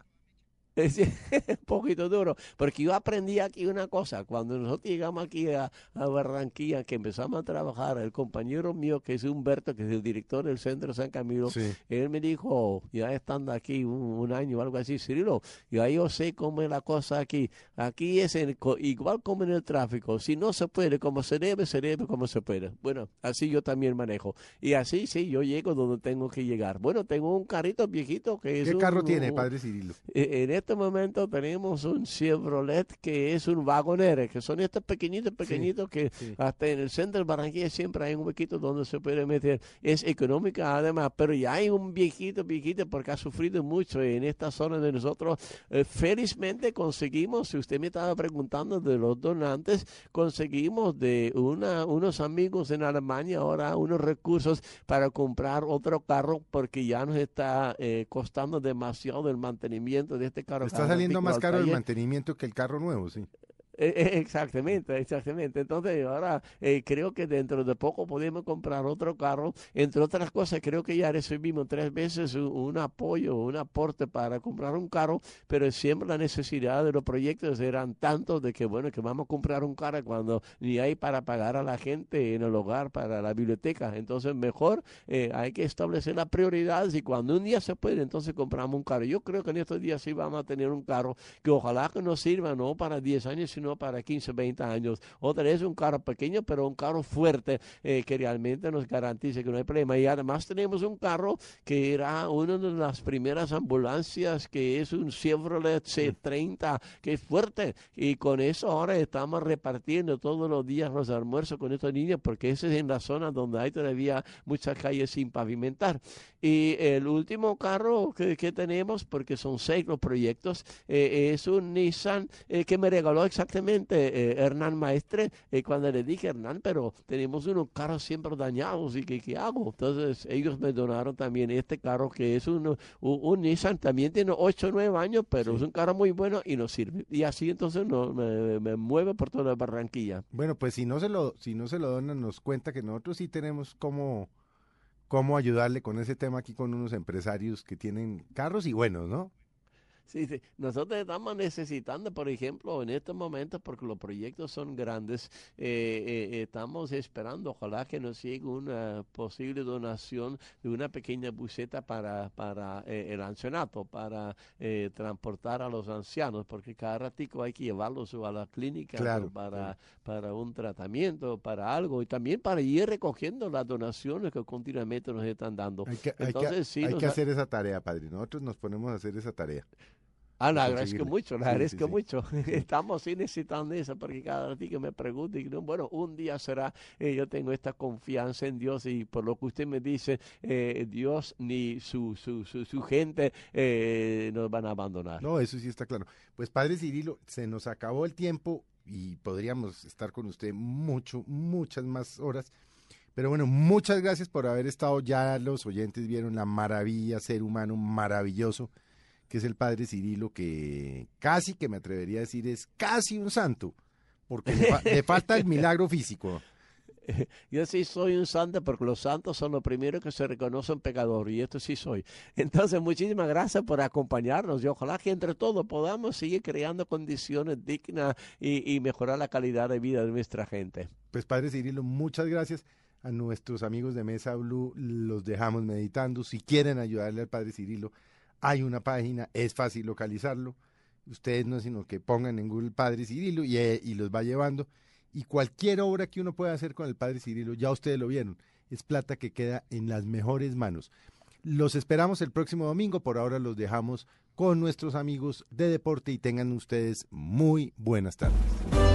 S3: Es un poquito duro, porque yo aprendí aquí una cosa, cuando nosotros llegamos aquí a, a Barranquilla, que empezamos a trabajar, el compañero mío, que es Humberto, que es el director del Centro San Camilo,
S2: Sí.
S3: él me dijo, ya estando aquí un, un año o algo así, Cirilo, ya yo sé cómo es la cosa aquí, aquí es en- igual como en el tráfico, si no se puede como se debe, se debe como se puede. Bueno, así yo también manejo, y así sí, yo llego donde tengo que llegar. Bueno, tengo un carrito viejito que es
S2: ¿Qué
S3: un-
S2: carro tiene,
S3: un-
S2: padre Cirilo?
S3: eh, En este momento tenemos un Chevrolet que es un vagonero, que son estos pequeñitos, pequeñitos que
S2: sí.
S3: hasta en el centro de Barranquilla siempre hay un huequito donde se puede meter. Es económica además, pero ya hay un viejito, viejito, porque ha sufrido mucho en esta zona de nosotros. Eh, felizmente conseguimos, si usted me estaba preguntando de los donantes, conseguimos de una, unos amigos en Alemania ahora unos recursos para comprar otro carro porque ya nos está eh, costando demasiado el mantenimiento de este carro.
S2: Está saliendo más caro el mantenimiento que el carro nuevo, sí.
S3: Eh, eh, Exactamente, exactamente. Entonces ahora eh, creo que dentro de poco podemos comprar otro carro. Entre otras cosas, creo que ya recibimos tres veces un, apoyo, un aporte para comprar un carro, pero siempre la necesidad de los proyectos eran tantos de que, bueno, que vamos a comprar un carro cuando ni hay para pagar a la gente en el hogar, para la biblioteca. Entonces mejor eh, hay que establecer las prioridades y cuando un día se puede, entonces compramos un carro. Yo creo que en estos días sí vamos a tener un carro que ojalá que nos sirva no para 10 años, sino para 15, 20 años. Otra vez un carro pequeño, pero un carro fuerte eh, que realmente nos garantice que no hay problema. Y además tenemos un carro que era una de las primeras ambulancias, que es un Chevrolet C30, que es fuerte. Y con eso ahora estamos repartiendo todos los días los almuerzos con estos niños, porque ese es en la zona donde hay todavía muchas calles sin pavimentar. Y el último carro que, que tenemos, porque son seis los proyectos, eh, es un Nissan eh, que me regaló exactamente eh, Hernán Maestre. eh, cuando le dije, Hernán, pero tenemos unos carros siempre dañados, ¿y qué, qué hago? Entonces ellos me donaron también este carro que es un, un, un Nissan, también tiene 8 o 9 años, pero es un carro muy bueno y nos sirve. Y así entonces no, me, me mueve por toda Barranquilla.
S2: Bueno, pues si no se lo, si no se lo donan, nos cuenta que nosotros sí tenemos cómo, cómo ayudarle con ese tema aquí con unos empresarios que tienen carros y buenos, ¿no?
S3: Sí, sí. Nosotros estamos necesitando, por ejemplo, en estos momentos, porque los proyectos son grandes, eh, eh, estamos esperando, ojalá que nos llegue una posible donación de una pequeña buseta para, para eh, el ancianato, para eh, transportar a los ancianos, porque cada ratico hay que llevarlos a la clínica
S2: Claro,
S3: para, para un tratamiento, para algo, y también para ir recogiendo las donaciones que continuamente nos están dando.
S2: Hay que, hay que-
S3: Entonces, sí,
S2: hay
S3: nos
S2: que
S3: ha-
S2: hacer esa tarea, padre. Nosotros nos ponemos a hacer esa tarea.
S3: Ah, le agradezco mucho, le
S2: Sí,
S3: agradezco
S2: sí.
S3: mucho. Estamos sí necesitando eso porque cada vez que me pregunten, no, bueno, un día será, eh, yo tengo esta confianza en Dios y por lo que usted me dice, eh, Dios ni su, su, su, su gente eh, nos van a abandonar.
S2: No, eso sí está claro. Pues padre Cirilo, se nos acabó el tiempo y podríamos estar con usted mucho, muchas más horas. Pero bueno, muchas gracias por haber estado. Ya los oyentes vieron la maravilla, ser humano maravilloso, que es el padre Cirilo, que casi que me atrevería a decir es casi un santo, porque le, fa- le falta el milagro físico.
S3: Yo sí soy un santo porque los santos son los primeros que se reconocen pecadores y esto sí soy. Entonces, muchísimas gracias por acompañarnos y ojalá que entre todos podamos seguir creando condiciones dignas y, y mejorar la calidad de vida de nuestra gente.
S2: Pues Padre Cirilo, muchas gracias. A nuestros amigos de Mesa Blue los dejamos meditando. Si quieren ayudarle al Padre Cirilo, hay una página, es fácil localizarlo. Ustedes no sino que pongan en Google Padre Cirilo y, eh, y los va llevando. Y cualquier obra que uno pueda hacer con el Padre Cirilo, ya ustedes lo vieron, es plata que queda en las mejores manos. Los esperamos el próximo domingo. Por ahora los dejamos con nuestros amigos de deporte y tengan ustedes muy buenas tardes.